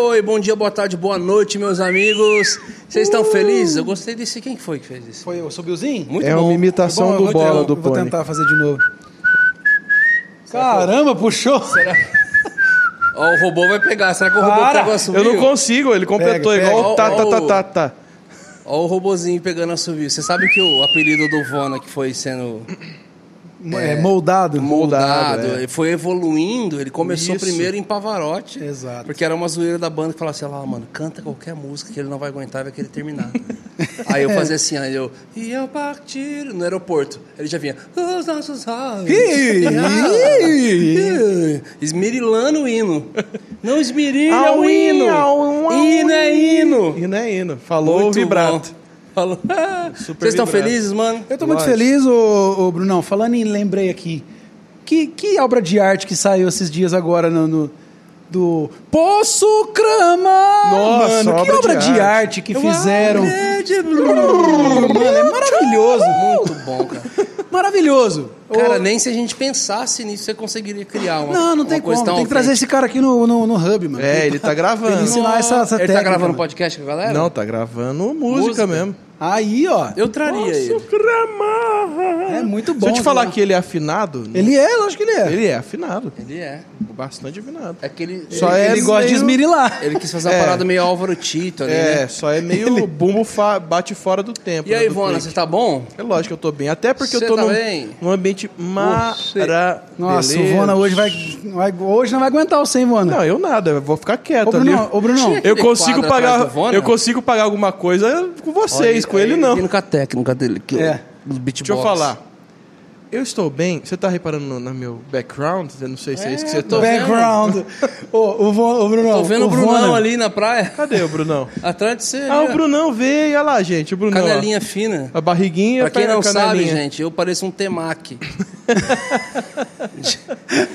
Oi, bom dia, boa tarde, boa noite, meus amigos. Vocês estão felizes? Eu gostei desse. Quem que foi que fez isso? Foi o Sobilzinho? Muito é bom. uma imitação Bom, eu do vou- bola eu do Vou Pony. tentar fazer de novo. Caramba, puxou. Ó, o robô vai pegar. Será que o robô Para! pegou a Eu não consigo, ele completou Pega, igual pega. tá, tá, Ó, tá, tá, tá. Ó o robozinho pegando a subir. Você sabe que o apelido do Vona que foi sendo É, moldado. moldado, Moldado, é. ele foi evoluindo. Ele começou Isso. primeiro em Pavarotti. Exato. Porque era uma zoeira da banda que falava assim, lá, mano, canta qualquer música que ele não vai aguentar e vai querer terminar. aí eu fazia assim, aí eu, e eu partir no aeroporto. Ele já vinha, os nossos! Esmirilando o hino. Não esmirilha o hino. Hino é hino. Hino é hino. Falou Muito vibrato. bom. Falou. Super Vocês estão felizes, mano? Eu tô muito feliz, ô, ô, Brunão. Falando em lembrei aqui. Que, que obra de arte que saiu esses dias agora no. no- do Poço Crama! Nossa, mano, que obra obra de de, arte. arte que fizeram. Mano, Mano, é maravilhoso. Muito bom, cara. Maravilhoso. Cara, Ô, nem se a gente pensasse nisso, você conseguiria criar uma Não, não tem como. Tem que trazer esse cara aqui no, no, no hub, mano. É, ele tá Tem que gravando. ensinar essa, essa Ele técnica. tá gravando mano. podcast com a galera? Não, tá gravando música, Música. mesmo. Aí, ó. Eu traria ele. É muito bom. Se eu te falar né? que ele é afinado, Ele é, lógico que ele é. ele é afinado. Ele é. Bastante afinado. É que ele, Só ele, é ele gosta de meio- esmerilar. ele quis fazer uma É. parada meio Álvaro Tito ali, É, né? só é meio bumbo fa- bate fora do tempo. E né, aí, Ivona, você tá bom? É lógico que eu tô bem. Até porque Você eu tô tá num, bem? num ambiente maravilhoso. Nossa, o Vona hoje vai, vai- Hoje não vai aguentar o 100, Vona. Não, eu nada, eu vou ficar quieto Ô, ali. Brunão, ô, Brunão. Tinha Eu consigo pagar, eu consigo pagar alguma coisa com vocês, com ele não. Vindo com a técnica dele aqui, ó, É. Dos beatbox. Deixa eu falar. Eu estou bem. Você tá reparando no, no meu background? Eu não sei se é, isso que você tá. tô vendo. Background. Ô, o, Von, o Brunão. Tô vendo o Brunão Vona- ali na praia. Cadê o Brunão? Atrás de você. ah, o ó. Brunão veio. Olha lá, gente. O Brunão. ó. Canelinha fina. A barriguinha. Pra quem a não sabe, gente, eu pareço um temaki.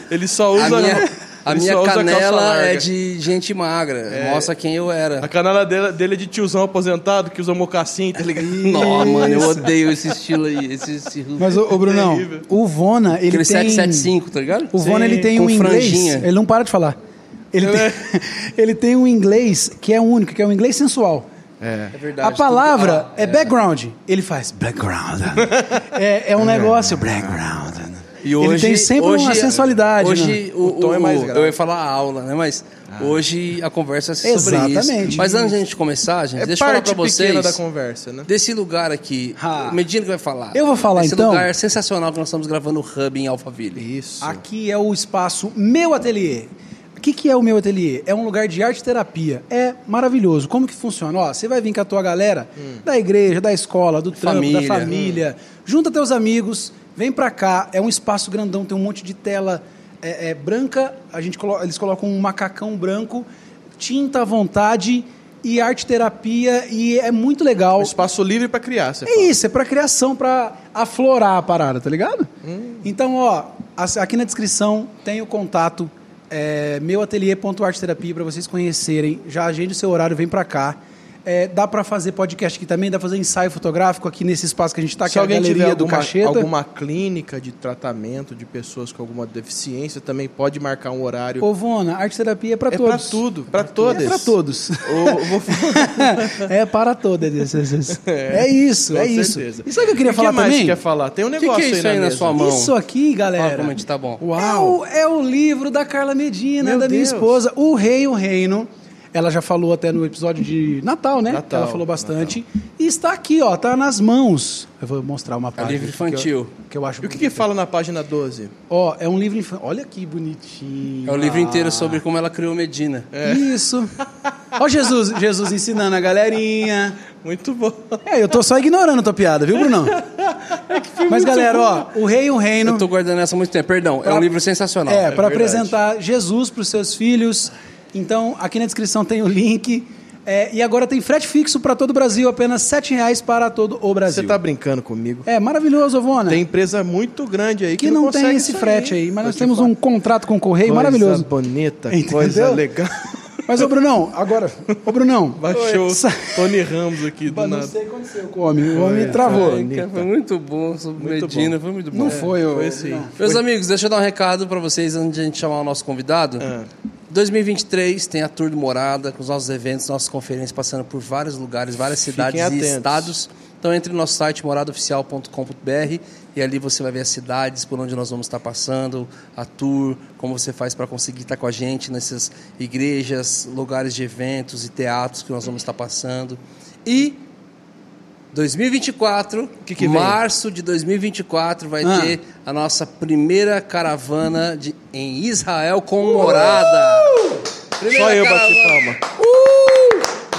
Ele só A usa. minha, a minha canela é de gente magra. Mostra quem eu A era. canela dele, dele é de tiozão aposentado que usa mocassim, tá ligado? Não, mano, eu odeio esse estilo aí. Esse, esse... Mas, ô, ô, Brunão, Terrível. o Vona, ele Aquele tem... 775, tá ligado? O Vona, ele tem Com um inglês... franjinha. Ele não para de falar. Ele tem, ele tem um inglês que é único, que é um inglês sensual. É. É verdade. A palavra tudo- é background. Ele faz background. é, é um negócio background. E hoje, ele tem sempre hoje, uma sensualidade. Hoje né? o, O tom é mais grave. eu ia falar aula, né? Mas hoje a conversa é sobre Exatamente. isso. Mas antes de a gente começar, gente, É deixa eu falar pequena vocês da conversa, né? desse lugar aqui. Ah. O Medina que vai falar. Eu vou falar, Esse então. lugar sensacional que nós estamos gravando o Hub em Alphaville. Isso. Aqui é o espaço Meu Ateliê. O que, que é o Meu Ateliê? É um lugar de arte e terapia. É maravilhoso. Como que funciona? Ó, você vai vir com a tua galera da igreja, da escola, do trampo, Família. da família. Junta teus amigos, vem pra cá. É um espaço grandão, tem um monte de tela é, é, branca. A gente colo- eles colocam um macacão branco, tinta à vontade e arte terapia. E é muito legal. Um espaço livre pra criar, você É fala. isso, é pra criação, pra aflorar a parada, tá ligado? Então, ó, aqui na descrição tem o contato é, meuateliê.arteterapia para vocês conhecerem. Já agende o seu horário, vem pra cá. É, dá pra fazer podcast aqui também, dá pra fazer ensaio fotográfico aqui nesse espaço que a gente tá, que Se é a alguém galeria tiver do alguma, Cacheta. alguma clínica de tratamento de pessoas com alguma deficiência, também pode marcar um horário. Ô, Vona, arte terapia é pra é todos. pra tudo, pra todas. É pra todos. É para todas. É, isso, com é isso. certeza. E sabe o que eu queria E falar que mais também? você quer falar? Tem um que negócio é isso aí na mesa. sua mão? Isso aqui, galera. Fala como a gente tá bom. É o, é o livro da Carla Medina, Meu da minha Deus. esposa, O Rei e o Reino. Ela já falou até no episódio de Natal, né? Natal, Ela falou bastante. E está aqui, ó, tá nas mãos. Eu vou mostrar uma É página. livro aqui que eu- infantil. Que eu, acho E o que, que fala na página 12? Ó, é um livro infantil. Olha que bonitinho. É o livro Ah. inteiro sobre como ela criou Medina. Isso. Ó Jesus, Jesus ensinando a galerinha. Muito bom. É, eu tô só ignorando a tua piada, viu, Brunão? Mas, galera, ó, O Rei e o Reino... Eu tô guardando essa há muito tempo. Perdão, é Pra- um livro sensacional. É, para verdade. apresentar Jesus para os seus filhos. Então, aqui na descrição tem o link. É, e agora tem frete fixo para todo o Brasil, apenas 7 reais para todo o Brasil. Você tá brincando comigo? É maravilhoso, Ovona. Tem empresa muito grande aí que, que não, tem consegue esse frete aí, mas nós te temos falar. um contrato com o correio Coisa maravilhoso. bonita, Entendeu? coisa legal. Mas, ô Brunão, agora, ô Brunão. Baixou Oi, Tony Ramos aqui do Não nada. sei o que aconteceu com o homem. O homem travou. Ai, cara, foi muito bom sobre Muito Medina, foi muito bom. Não foi, ô. Foi sim. não. Meus amigos, deixa eu dar um recado pra vocês antes de a gente chamar o nosso convidado. Ah. 2023 tem a Tour do Morada, com os nossos eventos, nossas conferências, passando por vários lugares, várias cidades e estados. Então entre no nosso site moradaoficial.com.br e ali você vai ver as cidades por onde nós vamos estar passando, a tour, como você faz para conseguir estar com a gente nessas igrejas, lugares de eventos e teatros que nós vamos estar passando. E 2024, Que que março de 2024, vai Ah. ter a nossa primeira caravana de, em Israel com morada. Primeira Só eu bati palma.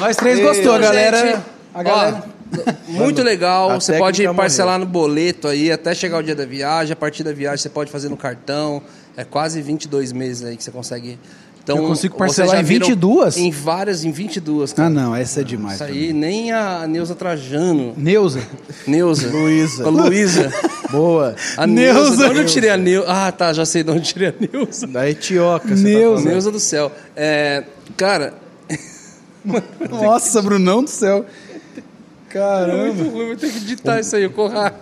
Nós três Ei, gostou, a galera. a galera. ó, muito legal. a Você pode morreu. parcelar no boleto aí até chegar o dia da viagem. A partir da viagem você pode fazer no cartão. É quase 22 meses aí que você consegue. Então, Eu consigo parcelar em viram 22? Em várias, em 22. cara. Ah, não, essa é demais. Isso aí, nem a Neuza Trajano. Neuza. Neuza. Luísa. Luísa. Boa. A Neuza. Neuza. De onde eu tirei a Neuza? Ah, tá, já sei de onde tirei a Neuza. Da Etioca. tá Neuza. falando. Neuza do céu. É, cara, Nossa, Brunão do céu. é Caramba. muito ruim, vou ter que editar isso aí, corrar.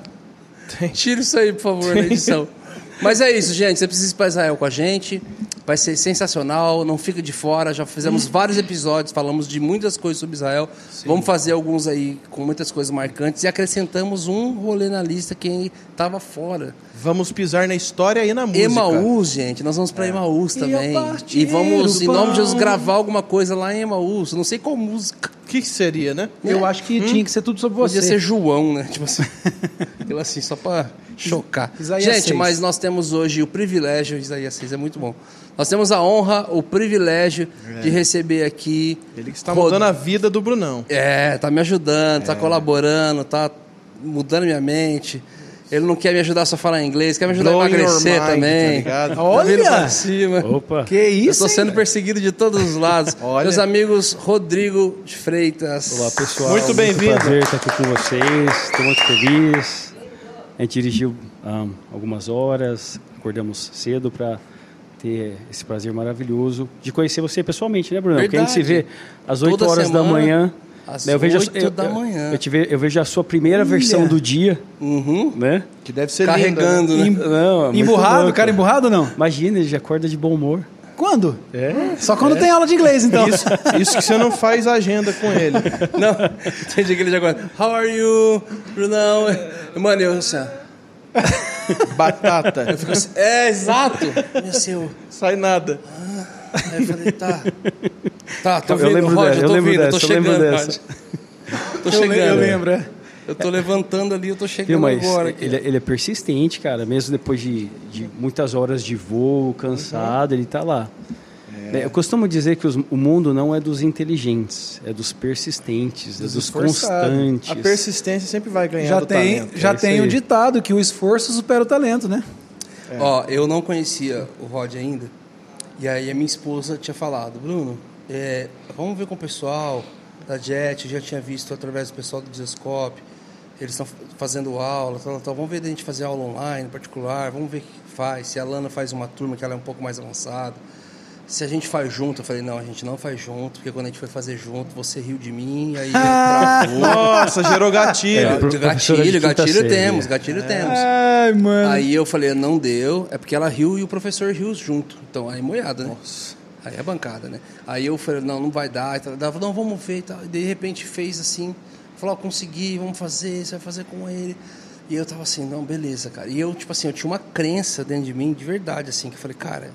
Tira isso aí, por favor, na edição. Mas é isso, gente. Você precisa ir para Israel com a gente. Vai ser sensacional. Não fica de fora. Já fizemos vários episódios, falamos de muitas coisas sobre Israel. Vamos fazer alguns aí com muitas coisas marcantes. E acrescentamos um rolê na lista que estava fora. Vamos pisar na história e na música. Emaús, gente. Nós vamos É. para Emaús também. partir E vamos, em nome de Jesus, pão. gravar alguma coisa lá em Emaús. Não sei qual música. O que, seria, né? Eu acho que tinha que ser tudo sobre você. Podia ser João, né? Tipo assim. Aquilo assim, só pra chocar. Isaías Gente, 6. mas nós temos hoje o privilégio, Isaías 6 é muito bom. Nós temos a honra, o privilégio de receber aqui. Ele que está Rod- mudando a vida do Brunão. É, tá me ajudando, tá colaborando, tá mudando minha mente. Ele não quer me ajudar só a falar inglês, quer me ajudar a Blowing your emagrecer mind, também. tá ligado? Tá Olha! cima. Opa! Que isso, Eu tô sendo hein? perseguido de todos os lados. Olha. Meus amigos Rodrigo de Freitas. Olá pessoal, Muito bem-vindo. prazer estar aqui com vocês, estou muito feliz. A gente dirigiu ah, algumas horas, acordamos cedo para ter esse prazer maravilhoso de conhecer você pessoalmente, né, Bruno? Porque a gente se vê às 8 Toda horas da semana, manhã. às né, eu vejo a- 8 eu- da manhã. Eu, te ve- eu vejo a sua primeira versão do dia, Uhum. né? Que deve ser Carregando, linda, né? né? Não, é Emburrado? louco. Cara emburrado ou não? Imagina, ele já acorda de bom humor. Quando? É. Só quando tem aula de inglês, então. Isso, isso que você não faz agenda com ele. Não, tem dia que ele já acorda. How are you, Brunão? Mano, eu assim. Batata. Eu fico assim, é, exato. Meu seu. Sai nada. Aí eu falei, tá. Tá, tô Eu vindo, lembro Roger, dessa, eu tô eu vindo, eu tô dessa, eu lembro chegando, dessa. Tô chegando. eu lembro, é. Eu tô levantando ali, eu tô chegando Viu, mas agora. aqui. ele, ele é persistente, cara. Mesmo depois de, de muitas horas de voo, cansado, ele tá lá. É. Eu costumo dizer que os- o mundo não é dos inteligentes, é dos persistentes, é dos esforçados. constantes. A persistência sempre vai ganhar Já do tem, talento. já é tem o aí. ditado que o esforço supera o talento, né? Ó, eu não conhecia o Rod ainda. E aí a minha esposa tinha falado, Bruno, é, vamos ver com o pessoal da JET, eu já tinha visto através do pessoal do Desescope, eles estão fazendo aula, tal, tal, vamos ver da gente fazer aula online, particular, vamos ver o que faz, se a Lana faz uma turma que ela é um pouco mais avançada. Se a gente faz junto, eu falei, não, a gente não faz junto, porque quando a gente foi fazer junto, você riu de mim, aí travou. Nossa, gerou gatilho. É, gatilho, gatilho temos, é. gatilho temos. Ai, mano. Aí eu falei, não deu, é porque ela riu e o professor riu junto. Então aí moiada, né? Aí é bancada, né? Aí eu falei, não, não vai dar. E tal. Ela falou, não, vamos ver e tal. E de repente fez assim, falou, ó, consegui, vamos fazer, você vai fazer com ele. E eu tava assim, não, beleza, cara. E eu, tipo assim, eu tinha uma crença dentro de mim, de verdade, assim, que eu falei, cara,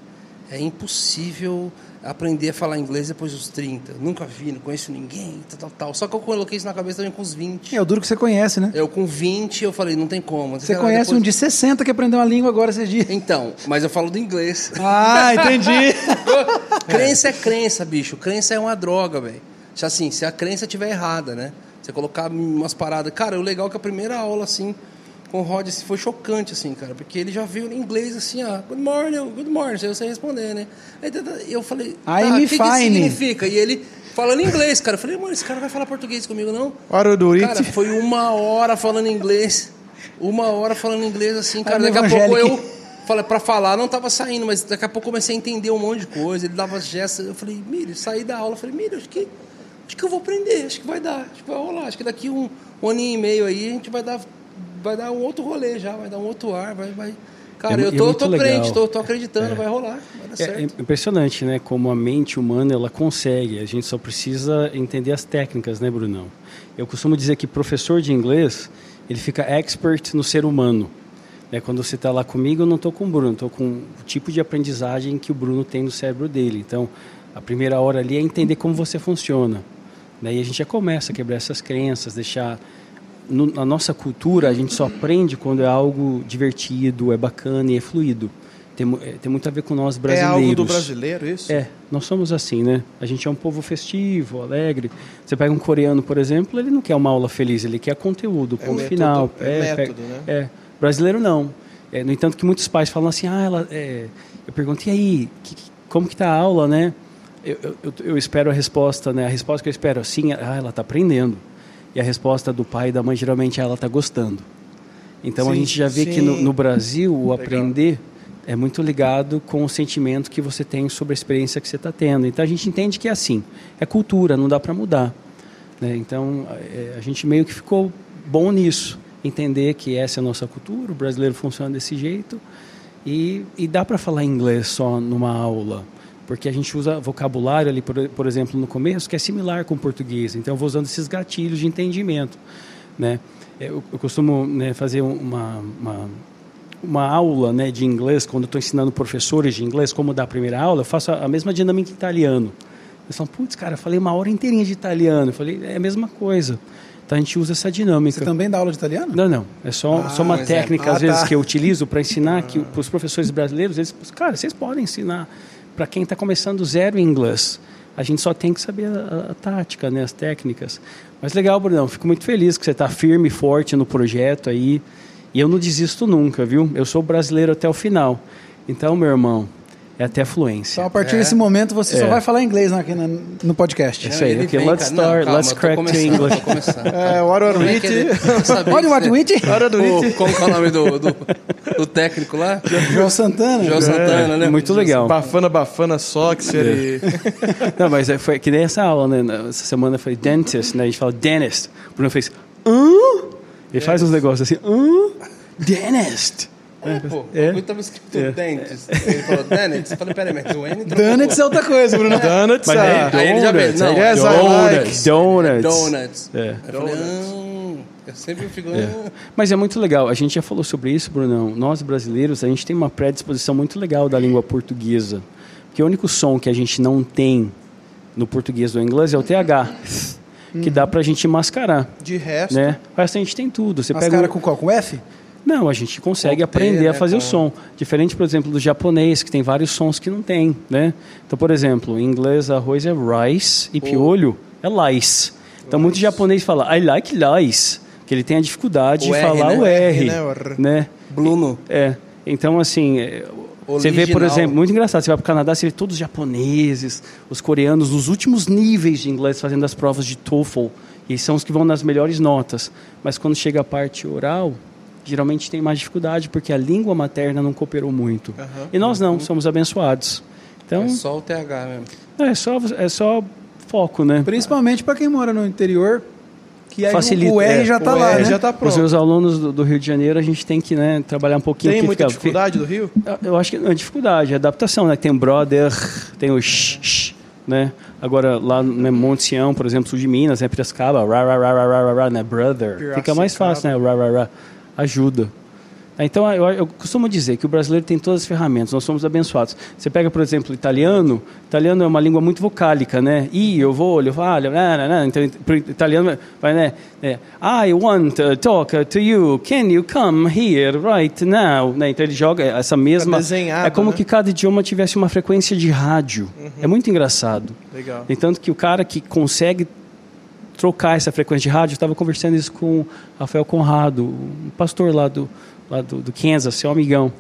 é impossível aprender a falar inglês depois dos 30. Nunca vi, não conheço ninguém, tal, tal, tal. Só que eu coloquei isso na cabeça também com os 20. É o duro que você conhece, né? Eu com 20, eu falei, não tem como. Você conhece um de 60 que aprendeu uma língua agora esses dias. Então, mas eu falo do inglês. Ah, entendi. crença é crença, bicho. Crença é uma droga, velho. Assim, se a crença estiver errada, né? Você colocar umas paradas. Cara, o legal é que a primeira aula, assim, com o Rod assim, foi chocante, assim, cara. Porque ele já veio em inglês, assim, ó. Good morning, good morning. Eu sei responder, né? Aí eu falei, tá, o que, que significa? E ele falando inglês, cara. Eu falei, mano, esse cara vai falar português comigo, não? Hora do. Cara, foi uma hora falando inglês. Uma hora falando inglês assim, cara. Aí, Daqui a pouco eu. Falei, pra falar não tava saindo, mas daqui a pouco eu comecei a entender um monte de coisa. Ele dava gestos. Eu falei, Miri, saí da aula. Eu falei, Miri, acho que, acho que eu vou aprender. Acho que vai dar. Acho que vai rolar. Acho que daqui um, um aninho e meio aí a gente vai dar, vai dar um outro rolê já. Vai dar um outro ar. Vai, vai, Cara, É eu mu- é tô, tô crente, tô, tô acreditando, vai rolar, vai dar É, certo. é impressionante, né? Como a mente humana ela consegue. A gente só precisa entender as técnicas, né, Brunão? Eu costumo dizer que professor de inglês ele fica expert no ser humano. Né? Quando você está lá comigo, eu não estou com o Bruno, estou com o tipo de aprendizagem que o Bruno tem no cérebro dele. Então, a primeira hora ali é entender como você funciona. Daí a gente já começa a quebrar essas crenças, deixar no- na nossa cultura, a gente só aprende quando é algo divertido, é bacana e é fluido. Tem, é, tem muito a ver com nós É brasileiros. algo do brasileiro isso? É, nós somos assim, né? A gente é um povo festivo, alegre. Você pega um coreano, por exemplo, ele não quer uma aula feliz, ele quer conteúdo, É ponto método- final. é método, pega- né? É, brasileiro não. É, no entanto, que muitos pais falam assim, ah, ela, é... eu pergunto, e aí, que- como que tá a aula, né? Eu, eu, eu- eu espero a resposta, né? A resposta que eu espero, sim, ah, ela está aprendendo. E a resposta do pai e da mãe, geralmente, é ela está gostando. Então, a Sim, gente já vê que no, sim. no Brasil, o Legal. aprender é muito ligado com o sentimento que você tem sobre a experiência que você está tendo. Então, a gente entende que é assim. É cultura, não dá para mudar. né? Então, é, a gente meio que ficou bom nisso. Entender que essa é a nossa cultura, o brasileiro funciona desse jeito. E, e dá para falar inglês só numa aula. Porque a gente usa vocabulário ali, por, por exemplo, no começo, que é similar com o português. Então, eu vou usando esses gatilhos de entendimento. Né? Eu, eu costumo né, fazer uma, uma, uma aula né, de inglês, quando estou ensinando professores de inglês como dar a primeira aula, eu faço a, a mesma dinâmica em italiano. Eles falam, putz, cara, falei uma hora inteirinha de italiano. Eu falei, é a mesma coisa. Então, a gente usa essa dinâmica. Você também dá aula de italiano? Não, não. É só, Ah, só uma é- técnica, ah, às vezes, tá. que eu utilizo para ensinar que para os professores brasileiros, eles, cara, vocês podem ensinar para quem está começando zero em inglês. A gente só tem que saber a, a tática, né, as técnicas. Mas legal, Brunão. Fico muito feliz que você está firme e forte no projeto aí. E eu não desisto nunca, viu? Eu sou brasileiro até o final. Então, meu irmão, é até fluência. Então, a partir É. desse momento, você só É. vai falar inglês aqui na- no podcast. Isso aí, Ele ok, vem, let's cara. Não, start, calma, let's crack to English. É, é que ele- eu sabia Olha o que What O- It. Como que é o nome do, do, do técnico lá? João Santana. João Santana, né? Muito legal. Bafana, bafana, Soxer e... Não, mas é- foi que nem essa aula, né? Essa semana foi dentist, né? A gente fala dentist. O Bruno fez, hã? Ele faz uns negócios assim, hã? Dentist. É, pô, É. o tava escrito É. dentes. Ele falou Dentist. Eu falei, peraí, mas o N trocou. Donuts é outra coisa, Bruno. Donuts, Mas ah, é Aí ele já veio. Não, Yes, I donuts, donuts. Donuts. É. Eu falei, ah, eu sempre fico... É. ah. Mas é muito legal. A gente já falou sobre isso, Brunão. Nós brasileiros, a gente tem uma predisposição muito legal da língua portuguesa. Porque o único som que a gente não tem no português ou inglês é o TH, que dá pra gente mascarar. De resto, Né? O resto a gente tem tudo. Você Mas pega cara com qual? Com F? Não, a gente consegue Com T, aprender né, a fazer o som. Diferente, por exemplo, do japonês, que tem vários sons que não tem, né? Então, por exemplo, em inglês arroz é rice e piolho é lice. Então, muito japonês fala I like lice, que ele tem a dificuldade O de R, falar né? o R, né, o R. né? Bruno. É. Então, assim, é, você vê, por Original. exemplo, muito engraçado, você vai para o Canadá, você vê todos os japoneses, os coreanos, os últimos níveis de inglês fazendo as provas de TOEFL, e são os que vão nas melhores notas. Mas quando chega a parte oral, geralmente tem mais dificuldade, porque a língua materna não cooperou muito. Aham. E nós não, somos abençoados. Então, É só o TH mesmo. é só, é só foco, né? Principalmente para quem mora no interior, que aí Facilita, o R é. já tá O lá, né? já tá Os pronto. meus alunos do, do Rio de Janeiro, a gente tem que né, trabalhar um pouquinho. Tem muita fica- dificuldade do Rio? Eu- acho que é dificuldade, é adaptação, né? Tem o brother, tem o sh, sh, né? Agora, lá no Monte Sião, por exemplo, sul de Minas, né? Piracicaba, ra, ra, ra, ra, ra, ra, né? Brother. Fica mais fácil, né? Ra, ra. Ajuda. Então, eu, eu costumo dizer que o brasileiro tem todas as ferramentas, nós somos abençoados. Você pega, por exemplo, o italiano, italiano é uma língua muito vocálica, né? Io, voglio, falho, né, né, né. Então, italiano vai, né? é, I want to talk to you, can you come here right now? Né? Então, ele joga essa mesma... é como né? que cada idioma tivesse uma frequência de rádio. É muito engraçado. Legal. Entanto que o cara que consegue trocar essa frequência de rádio, eu estava conversando isso com o Rafael Conrado, um pastor lá do, lá do, do Kansas, seu amigão.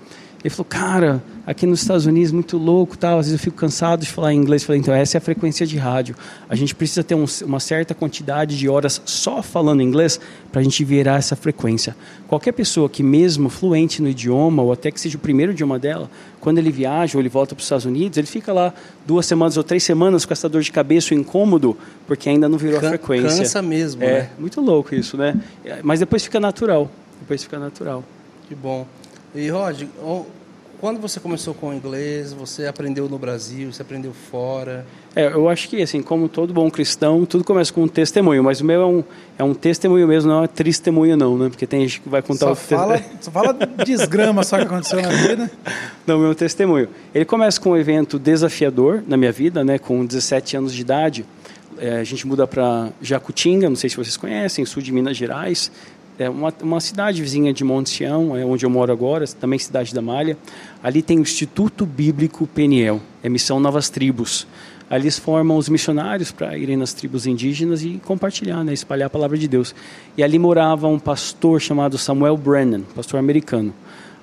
Ele falou, cara, aqui nos Estados Unidos, muito louco, tal. às vezes eu fico cansado de falar em inglês. Eu falei, então, essa é a frequência de rádio. A gente precisa ter um- uma certa quantidade de horas só falando inglês para a gente virar essa frequência. Qualquer pessoa que, mesmo fluente no idioma, ou até que seja o primeiro idioma dela, quando ele viaja ou ele volta para os Estados Unidos, ele fica lá duas semanas ou três semanas com essa dor de cabeça incômodo, porque ainda não virou Can- a frequência. Cansa mesmo, É, né? muito louco isso, né? Mas depois fica natural. Depois fica natural. Que bom. E Rod, quando você começou com o inglês, você aprendeu no Brasil, você aprendeu fora? É, eu acho que, assim, como todo bom cristão, tudo começa com um testemunho, mas o meu é um, é um testemunho mesmo, não é testemunho não, né? Porque tem gente que vai contar Só o fala, só fala desgrama só que aconteceu na vida. Não, meu testemunho. Ele começa com um evento desafiador na minha vida, né? Com 17 anos de idade, É, a gente muda para Jacutinga, não sei se vocês conhecem, sul de Minas Gerais. É uma, uma cidade vizinha de Monte Sião, é onde eu moro agora, também cidade da Malha. Ali tem o Instituto Bíblico Peniel, é Missão Novas Tribos. Ali eles formam os missionários para irem nas tribos indígenas e compartilhar, né, espalhar a palavra de Deus. E ali morava um pastor chamado Samuel Brennan, pastor americano.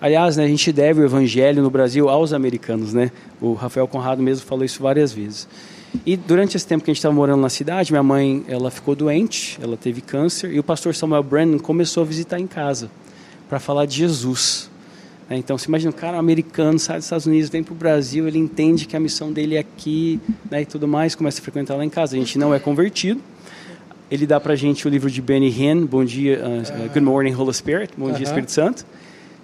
Aliás, né, a gente deve o evangelho no Brasil aos americanos, né? O Rafael Conrado mesmo falou isso várias vezes. E durante esse tempo que a gente estava morando na cidade, minha mãe ela ficou doente, ela teve câncer, e o pastor Samuel Brennan começou a visitar em casa para falar de Jesus. né? Então, você imagina, um cara americano sai dos Estados Unidos, vem para o Brasil, ele entende que a missão dele é aqui né, e tudo mais, começa a frequentar lá em casa. A gente não é convertido. Ele dá para a gente o livro de Benny Hinn, Bom Dia, uh, uh, Good Morning, Holy Spirit, Bom Dia, Aham. Espírito Santo.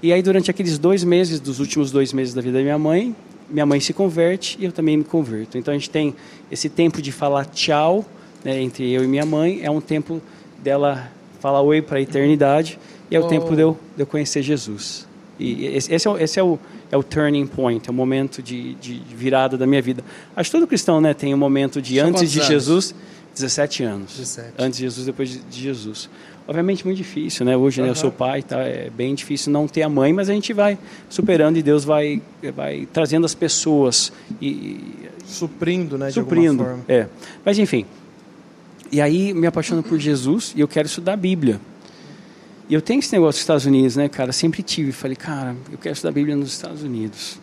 E aí, durante aqueles dois meses, dos últimos dois meses da vida da minha mãe, minha mãe se converte e eu também me converto. Então, a gente tem esse tempo de falar tchau né, entre eu e minha mãe, é um tempo dela falar oi para a eternidade e é o Oh. tempo de eu, de eu conhecer Jesus. E esse, esse é, o, esse é, o, é o turning point, é o momento de, de virada da minha vida. Acho que todo cristão né, tem um momento de São antes de anos? Jesus, 17 anos. 17. Antes de Jesus, depois de, de Jesus. Obviamente muito difícil, né? Hoje, né, eu sou pai, tá? É bem difícil não ter a mãe, mas a gente vai superando e Deus vai, vai trazendo as pessoas e, Suprindo, né? Suprindo. É. Mas enfim. E aí me apaixono por Jesus e eu quero estudar a Bíblia. E eu tenho esse negócio dos Estados Unidos, né, cara? Sempre tive. Falei, cara, eu quero estudar a Bíblia nos Estados Unidos.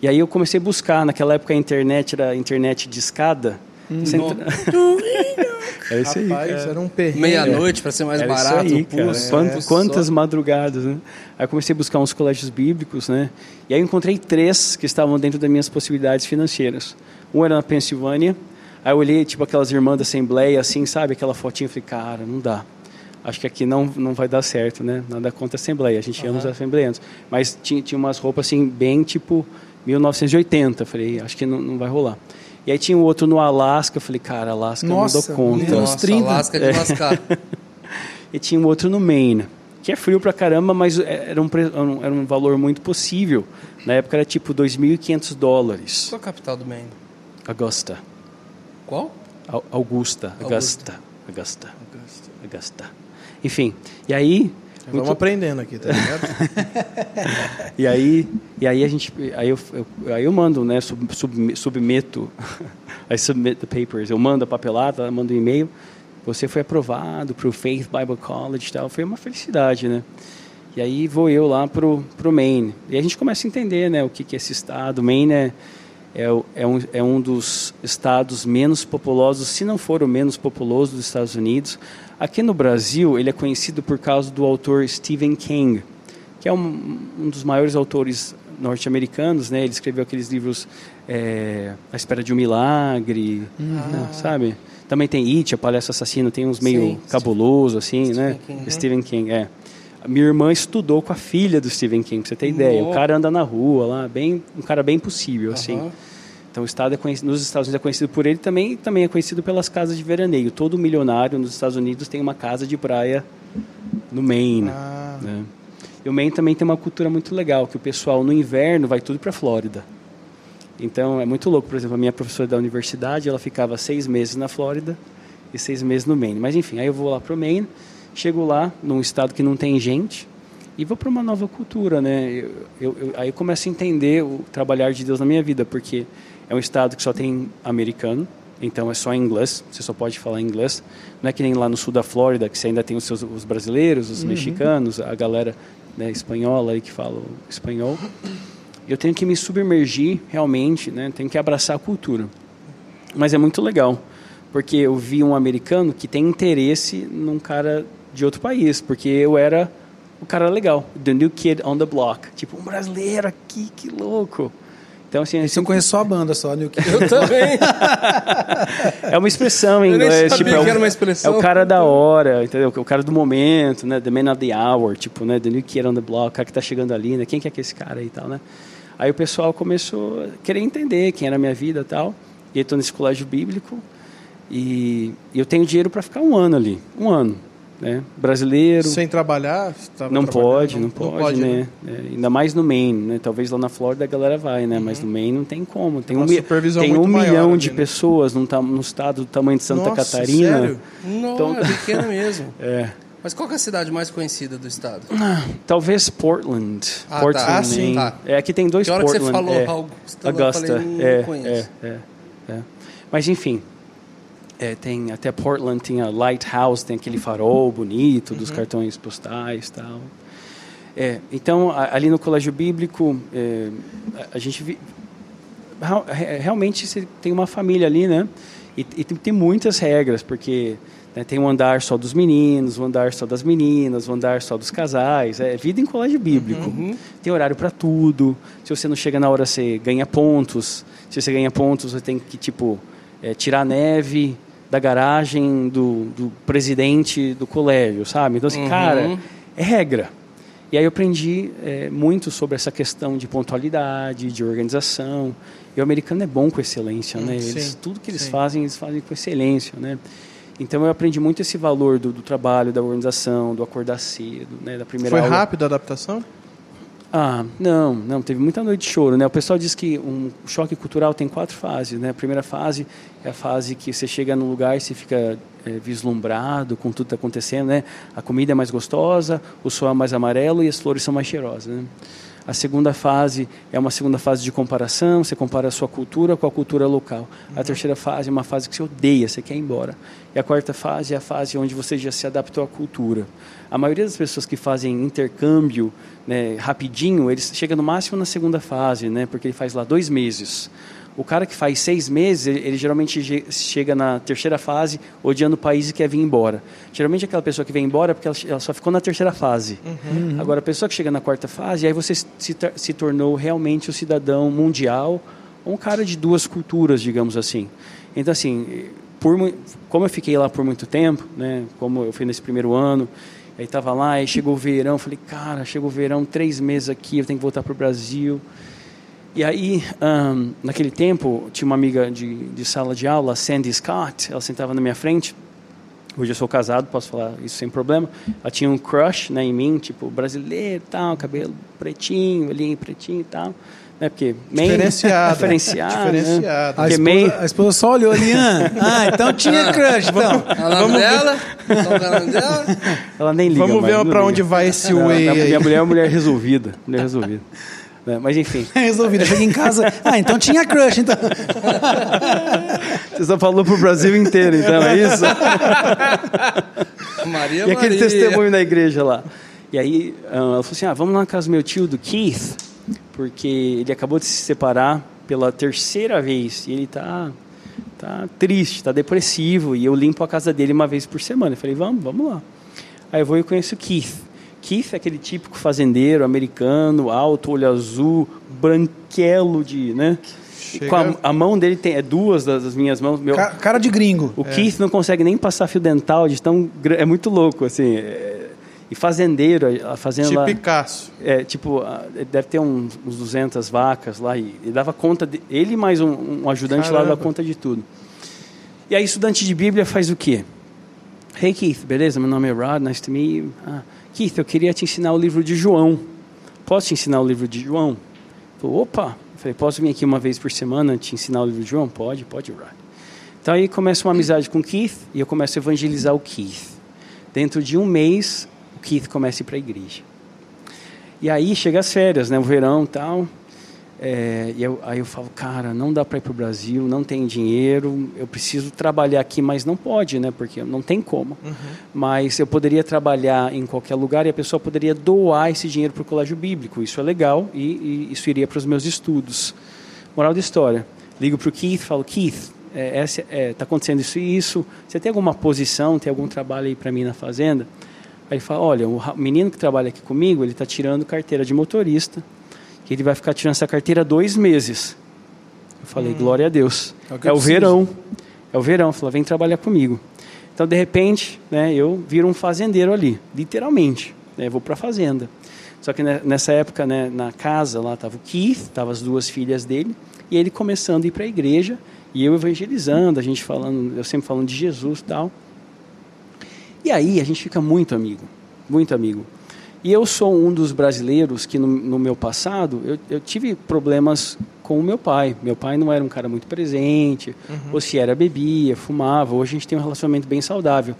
E aí eu comecei a buscar. Naquela época a internet era internet de escada. No- entra- é isso aí. Rapaz, era um perrengue. Meia-noite para ser mais Era isso barato, aí, pulso. Quant- É, quantas só- madrugadas, né? Aí eu comecei a buscar uns colégios bíblicos, né? E aí encontrei três que estavam dentro das minhas possibilidades financeiras. Um era na Pensilvânia. Aí eu olhei, tipo, aquelas irmãs da Assembleia, assim, sabe? Aquela fotinha. Eu falei, cara, não dá. Acho que aqui não, não vai dar certo, né? Nada contra a Assembleia. A gente ama os assembleianos. Mas tinha, tinha umas roupas, assim, bem, tipo, 1980. Eu Falei, acho que não, não vai rolar. E aí tinha um outro no Alasca. Eu falei, cara, Alasca Nossa, não dou conta. Nossa, 30. Alasca de lascar. E tinha um outro no Maine, que é frio pra caramba, mas era um, pre- era um- era um valor muito possível. Na época era tipo 2.500 dólares. Qual a capital do Maine? Augusta. Qual? Au- Augusta. Augusta. Augusta. Augusta. Enfim, e aí... Vamos aprendendo aqui, tá ligado? E aí, e aí a gente, aí eu, eu- aí eu mando, né, sub, sub- submeto, I submit the papers, eu mando a papelada, ela manda um e-mail, você foi aprovado para o Faith Bible College e tal, foi uma felicidade, né? E aí vou eu lá pro pro Maine, e a gente começa a entender, né, o que que é esse estado, Maine é é, é, um, é um dos estados menos populosos, se não for o menos populoso dos Estados Unidos. Aqui no Brasil, ele é conhecido por causa do autor Stephen King, que é um, um dos maiores autores norte-americanos, né? Ele escreveu aqueles livros é, A Espera de um Milagre, né? sabe? Também tem It, A Palhaço Assassino, tem uns meio Sim, cabuloso, assim, né? King, uhum. Stephen King, é. Minha irmã estudou com a filha do Stephen King, pra você ter ideia. O cara anda na rua lá, bem, um cara bem possível, assim. Então o estado é conhecido, nos Estados Unidos é conhecido por ele, também também é conhecido pelas casas de veraneio. Todo milionário nos Estados Unidos tem uma casa de praia no Maine. Ah, né? E o Maine também tem uma cultura muito legal, que o pessoal no inverno vai tudo para a Flórida. Então é muito louco. Por exemplo, a minha professora da universidade, ela ficava seis meses na Flórida e seis meses no Maine. Mas enfim, aí eu vou lá para o Maine, chego lá num estado que não tem gente e vou para uma nova cultura, né? Eu, eu- eu- aí eu começo a entender o trabalhar de Deus na minha vida, porque é um estado que só tem americano, então é só inglês, você só pode falar inglês. Não é que nem lá no sul da Flórida, que você ainda tem os seus os brasileiros, os mexicanos, a galera né, espanhola aí que fala espanhol. Eu tenho que me submergir realmente, né? Tenho que abraçar a cultura. Mas é muito legal, porque eu vi um americano que tem interesse num cara de outro país, porque eu era o cara legal, the new kid on the block, tipo um brasileiro aqui, que louco. Então, assim, eu conheço só a banda, só, New Kids. Eu também. é uma expressão em inglês. sabia tipo, é, o, era uma expressão. é o cara da hora, entendeu? O cara do momento, né? The man of the hour, tipo, né? The new kid on the block, o cara que tá chegando ali, né? Quem que é que esse cara aí e tal, né? Aí o pessoal começou a querer entender quem era a minha vida e tal. E eu tô nesse colégio bíblico e eu tenho dinheiro para ficar um ano ali. Um ano, né? Brasileiro. Sem trabalhar? você tava Não trabalhando? pode, não, pode, né? É, ainda mais no Maine, né? Talvez lá na Flórida a galera vai, né? Mas no Maine não tem como. Tem Uma um, tem um milhão ali, de né? pessoas num, num estado do tamanho de Santa Nossa, Catarina. sério? Não, Então- é pequena mesmo. É. Mas qual que é a cidade mais conhecida do estado? Talvez Portland. Ah, Portland, tá. Ah, sim. Tá. É, aqui tem dois Que hora que você Portland. falou é. Augusta, eu Augusta. falei, não é, conheço. é, é, é. Mas enfim, é, tem até Portland tem a Lighthouse, tem aquele farol bonito dos cartões postais, tal. É, então a- ali no colégio bíblico é, a, a gente vi, re- realmente você tem uma família ali, né? E, e tem, tem muitas regras porque né, tem um andar só dos meninos, um andar só das meninas, um andar só dos casais. É vida em colégio bíblico. Tem horário para tudo. Se você não chega na hora, você ganha pontos. Se você ganha pontos, você tem que tipo é, tirar neve da garagem do, do presidente do colégio, sabe? Então, assim, cara, é regra. E aí eu aprendi é, muito sobre essa questão de pontualidade, de organização. E o americano é bom com excelência, né? Eles, sim, tudo que eles sim. fazem, eles fazem com excelência, né? Então eu aprendi muito esse valor do, do trabalho, da organização, do acordar cedo, né? Da primeira Foi aula. rápido a adaptação? Ah, não, não, teve muita noite de choro, né? O pessoal diz que um choque cultural tem quatro fases, né? A primeira fase é a fase que você chega num lugar e você fica é, vislumbrado com tudo que está acontecendo, né? A comida é mais gostosa, o sol é mais amarelo e as flores são mais cheirosas, né? A segunda fase é uma segunda fase de comparação, você compara a sua cultura com a cultura local. A terceira fase é uma fase que você odeia, você quer ir embora. E a quarta fase é a fase onde você já se adaptou à cultura. A maioria das pessoas que fazem intercâmbio né, rapidinho, eles chegam no máximo na segunda fase, né, porque ele faz lá dois meses. O cara que faz seis meses, ele, geralmente ge- chega na terceira fase, odiando o país e quer vir embora. Geralmente aquela pessoa que vem embora é porque ela, só ficou na terceira fase. Agora, a pessoa que chega na quarta fase, aí você se, se tornou realmente o cidadão mundial, um cara de duas culturas, digamos assim. Então, assim, por, como eu fiquei lá por muito tempo, né, como eu fui nesse primeiro ano, aí estava lá, aí chegou o verão, falei, cara, chegou o verão, três meses aqui, eu tenho que voltar para o Brasil. E aí, ahn, naquele tempo, tinha uma amiga de, de sala de aula, Sandy Scott, ela sentava na minha frente. Hoje eu sou casado, posso falar isso sem problema. Ela tinha um crush né, em mim, tipo, brasileiro e tal, cabelo pretinho, olhinho pretinho e tal. Né, porque Maine- Diferenciado. diferenciado. né? Diferenciado. A Porque esposa, a esposa só olhou ali, ah, ah, então tinha crush, então. Dela? Nome dela? Ela nem liga Vamos ver liga. onde vai esse a aí. Minha mulher é uma mulher resolvida. Mulher resolvida. Né, Mas enfim, Resolvido. Chega em casa, ah, então tinha crush, então. você só falou pro Brasil inteiro, então é isso? Maria E aquele Maria. testemunho na igreja lá. E aí ah, ela falou assim: ah, vamos lá na casa do meu tio, do Keith, porque ele acabou de se separar pela terceira vez e ele tá, tá triste, tá depressivo. E eu limpo a casa dele uma vez por semana. Eu falei: vamos, vamos lá. Aí eu vou e conheço o Keith. Keith é aquele típico fazendeiro americano, alto, olho azul, branquelo de, né? Chega- a, a mão dele tem é duas das, das minhas mãos. Meu, Ca- Cara de gringo. o Keith não consegue nem passar fio dental de tão é muito louco assim. é- e fazendeiro, a fazenda Tipo lá, Picasso. é, tipo, deve ter uns, uns 200 vacas lá e, e dava conta de, ele mais um, um ajudante lá Caramba. dava conta de tudo. E aí estudante de Bíblia faz o quê? Hey Keith, beleza? Meu nome é Rod, nice to meet you. Ah, Keith, eu queria te ensinar o livro de João. Posso te ensinar o livro de João? Falei, opa! Eu falei, posso vir aqui uma vez por semana te ensinar o livro de João? Pode, pode, Rod. Então aí começa uma amizade com o Keith e eu começo a evangelizar o Keith. Dentro de um mês, o Keith começa a ir para a igreja. E aí chega as férias, né? O verão tal. É, e eu, aí eu falo, cara, não dá para ir para o Brasil, não tenho dinheiro, eu preciso trabalhar aqui, mas não pode, né? Porque não tem como. Mas eu poderia trabalhar em qualquer lugar e a pessoa poderia doar esse dinheiro para o colégio bíblico. Isso é legal e, e isso iria para os meus estudos. Moral da história. Ligo para o Keith, falo, Keith, é, essa, é, tá acontecendo isso e isso. Você tem alguma posição, tem algum trabalho aí para mim na fazenda? Aí ele fala, olha, o menino que trabalha aqui comigo, ele está tirando carteira de motorista, que ele vai ficar tirando essa carteira dois meses. Eu falei, glória a Deus. É o É o verão. É o verão. Falou, vem trabalhar comigo. Então, de repente, né, eu viro um fazendeiro ali, literalmente. Né, vou para a fazenda. Só que nessa época, né, na casa, lá estava o Keith, estavam as duas filhas dele, e ele começando a ir para a igreja, e eu evangelizando, a gente falando, eu sempre falando de Jesus e tal. E aí a gente fica muito amigo, muito amigo. E eu sou um dos brasileiros que no, no meu passado eu, eu tive problemas com o meu pai. Meu pai não era um cara muito presente, ou se era bebia, fumava. Hoje a gente tem um relacionamento bem saudável,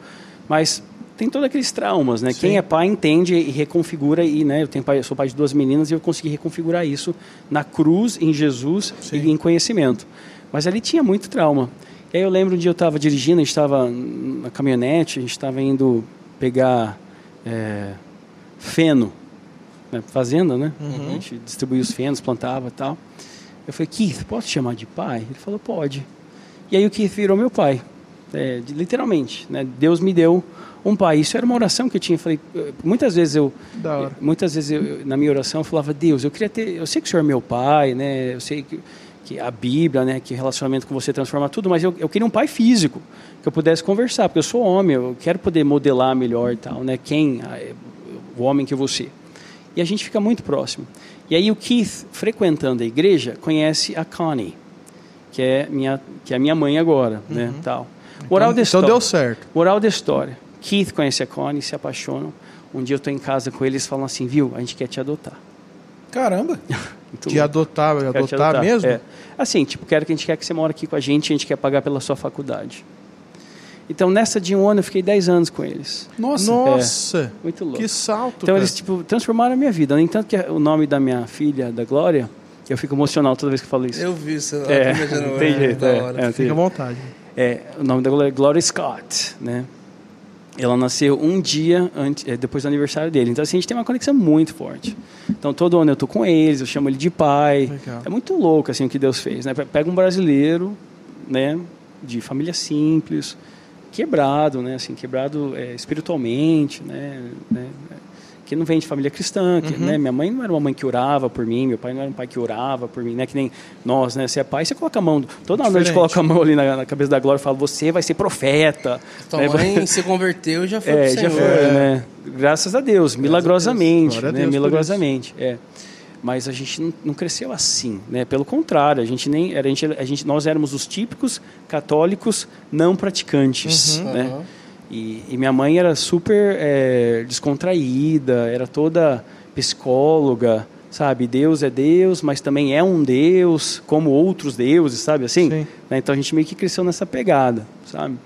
mas tem todos aqueles traumas, né? Quem é pai entende e reconfigura e, né? Eu tenho pai, eu sou pai de duas meninas e eu consegui reconfigurar isso na cruz, em Jesus e em conhecimento. Mas ali tinha muito trauma. E aí eu lembro um dia eu estava dirigindo, a gente estava na caminhonete, a gente estava indo pegar é, feno, né, fazenda, né? A gente distribuía os fenos, plantava e tal. Eu falei, Keith, posso te chamar de pai? Ele falou, pode. E aí o Keith virou meu pai, é, literalmente. Né? Deus me deu um pai. Isso era uma oração que eu tinha. Eu Falei, eh, muitas vezes eu, hora. muitas vezes eu, eu- na minha oração eu falava, Deus, eu queria ter, eu sei que o Senhor é meu pai, né? Eu sei que, que a Bíblia, né? Que relacionamento com você transforma tudo, mas eu, eu queria um pai físico que eu pudesse conversar, porque eu sou homem, eu quero poder modelar melhor e tal, né? Quem, ah, é, o homem que você. E a gente fica muito próximo. E aí o Keith, frequentando a igreja, conhece a Connie, que é minha, que é minha mãe agora, né? Tal. Moral da Então história. deu certo. Moral da história. Keith conhece a Connie, se apaixonam. Um dia eu estou em casa com eles, falam assim, viu, a gente quer te adotar. Caramba. Louco. adotar, Quero te adotar mesmo? É. Assim, tipo, quero que a gente quer que você mora aqui com a gente, a gente quer pagar pela sua faculdade. Então, nessa de um ano, eu fiquei 10 anos com eles. Nossa. Nossa, Muito louco. que salto, Então, cara. eles, tipo, transformaram a minha vida. No entanto, que o nome da minha filha, da Glória, eu fico emocional toda vez que eu falo isso. Eu vi isso. lá É, no Media não Noite, tem jeito, da é, hora. é, não tem Fica à vontade. É, o nome da Glória é Gloria Scott, né? Ela nasceu um dia antes, é, depois do aniversário dele. Então, assim, a gente tem uma conexão muito forte. Então, todo ano eu tô com eles, eu chamo ele de pai. Legal. É muito louco, assim, o que Deus fez, né? Pega um brasileiro, né? De família simples, quebrado, né? Assim, quebrado é, espiritualmente, né? né? Que não vem de família cristã, que, Uhum. né? Minha mãe não era uma mãe que orava por mim, meu pai não era um pai que orava por mim, né? Que nem nós, né? Você é pai, você coloca a mão, toda noite Diferente. coloca a mão ali na, na cabeça da Glória e fala, você vai ser profeta. Tua né? mãe se converteu e já foi É, já foi, né? Graças a Deus, milagrosamente, Glória a né? Deus milagrosamente, é. Mas a gente não, não cresceu assim, né? Pelo contrário, a gente nem era, a gente, a gente, nós éramos os típicos católicos não praticantes, Uhum. né? Aham. E, e minha mãe era super é, descontraída, era toda psicóloga, sabe? Deus é Deus, mas também é um Deus, como outros deuses, sabe? Assim, Sim. né? Então a gente meio que cresceu nessa pegada, sabe?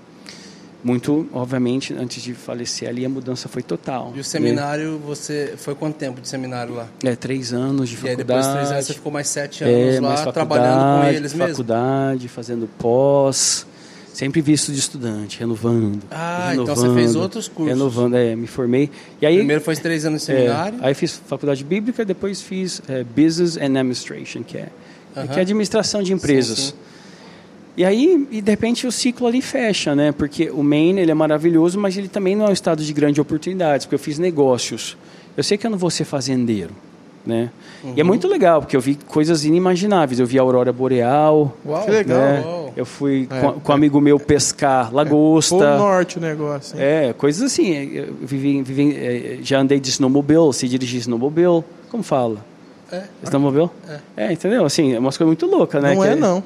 Muito, obviamente, antes de falecer ali, a mudança foi total. E o seminário, você foi quanto tempo de seminário lá? É, três anos de E aí faculdade. depois de três anos você ficou mais sete anos é, lá trabalhando com faculdade, eles mesmo? Faculdade, fazendo pós, sempre visto de estudante, renovando. Ah, então renovando, você fez outros cursos. Renovando, é, me formei. E aí, Primeiro foi três anos de é, seminário. aí fiz faculdade bíblica, depois fiz é, Business and Administration, que é, Aham. que é administração de empresas. Sim, sim. E aí, e de repente, o ciclo ali fecha, né? Porque o Maine, ele é maravilhoso, mas ele também não é um estado de grandes oportunidades, porque eu fiz negócios. Eu sei que eu não vou ser fazendeiro, né? E é muito legal, porque eu vi coisas inimagináveis. Eu vi a aurora boreal, Uau. Que legal. né? Uau. Eu fui É, com, com um amigo meu pescar lagosta. Pô norte o negócio. hein? É, coisas assim. Eu vivi, vivi, eh, já andei de snowmobile, se dirigir snowmobile. Como fala? É. Snowmobile? É. entendeu? Assim, é umas coisas muito loucas, né? Não Que é, não.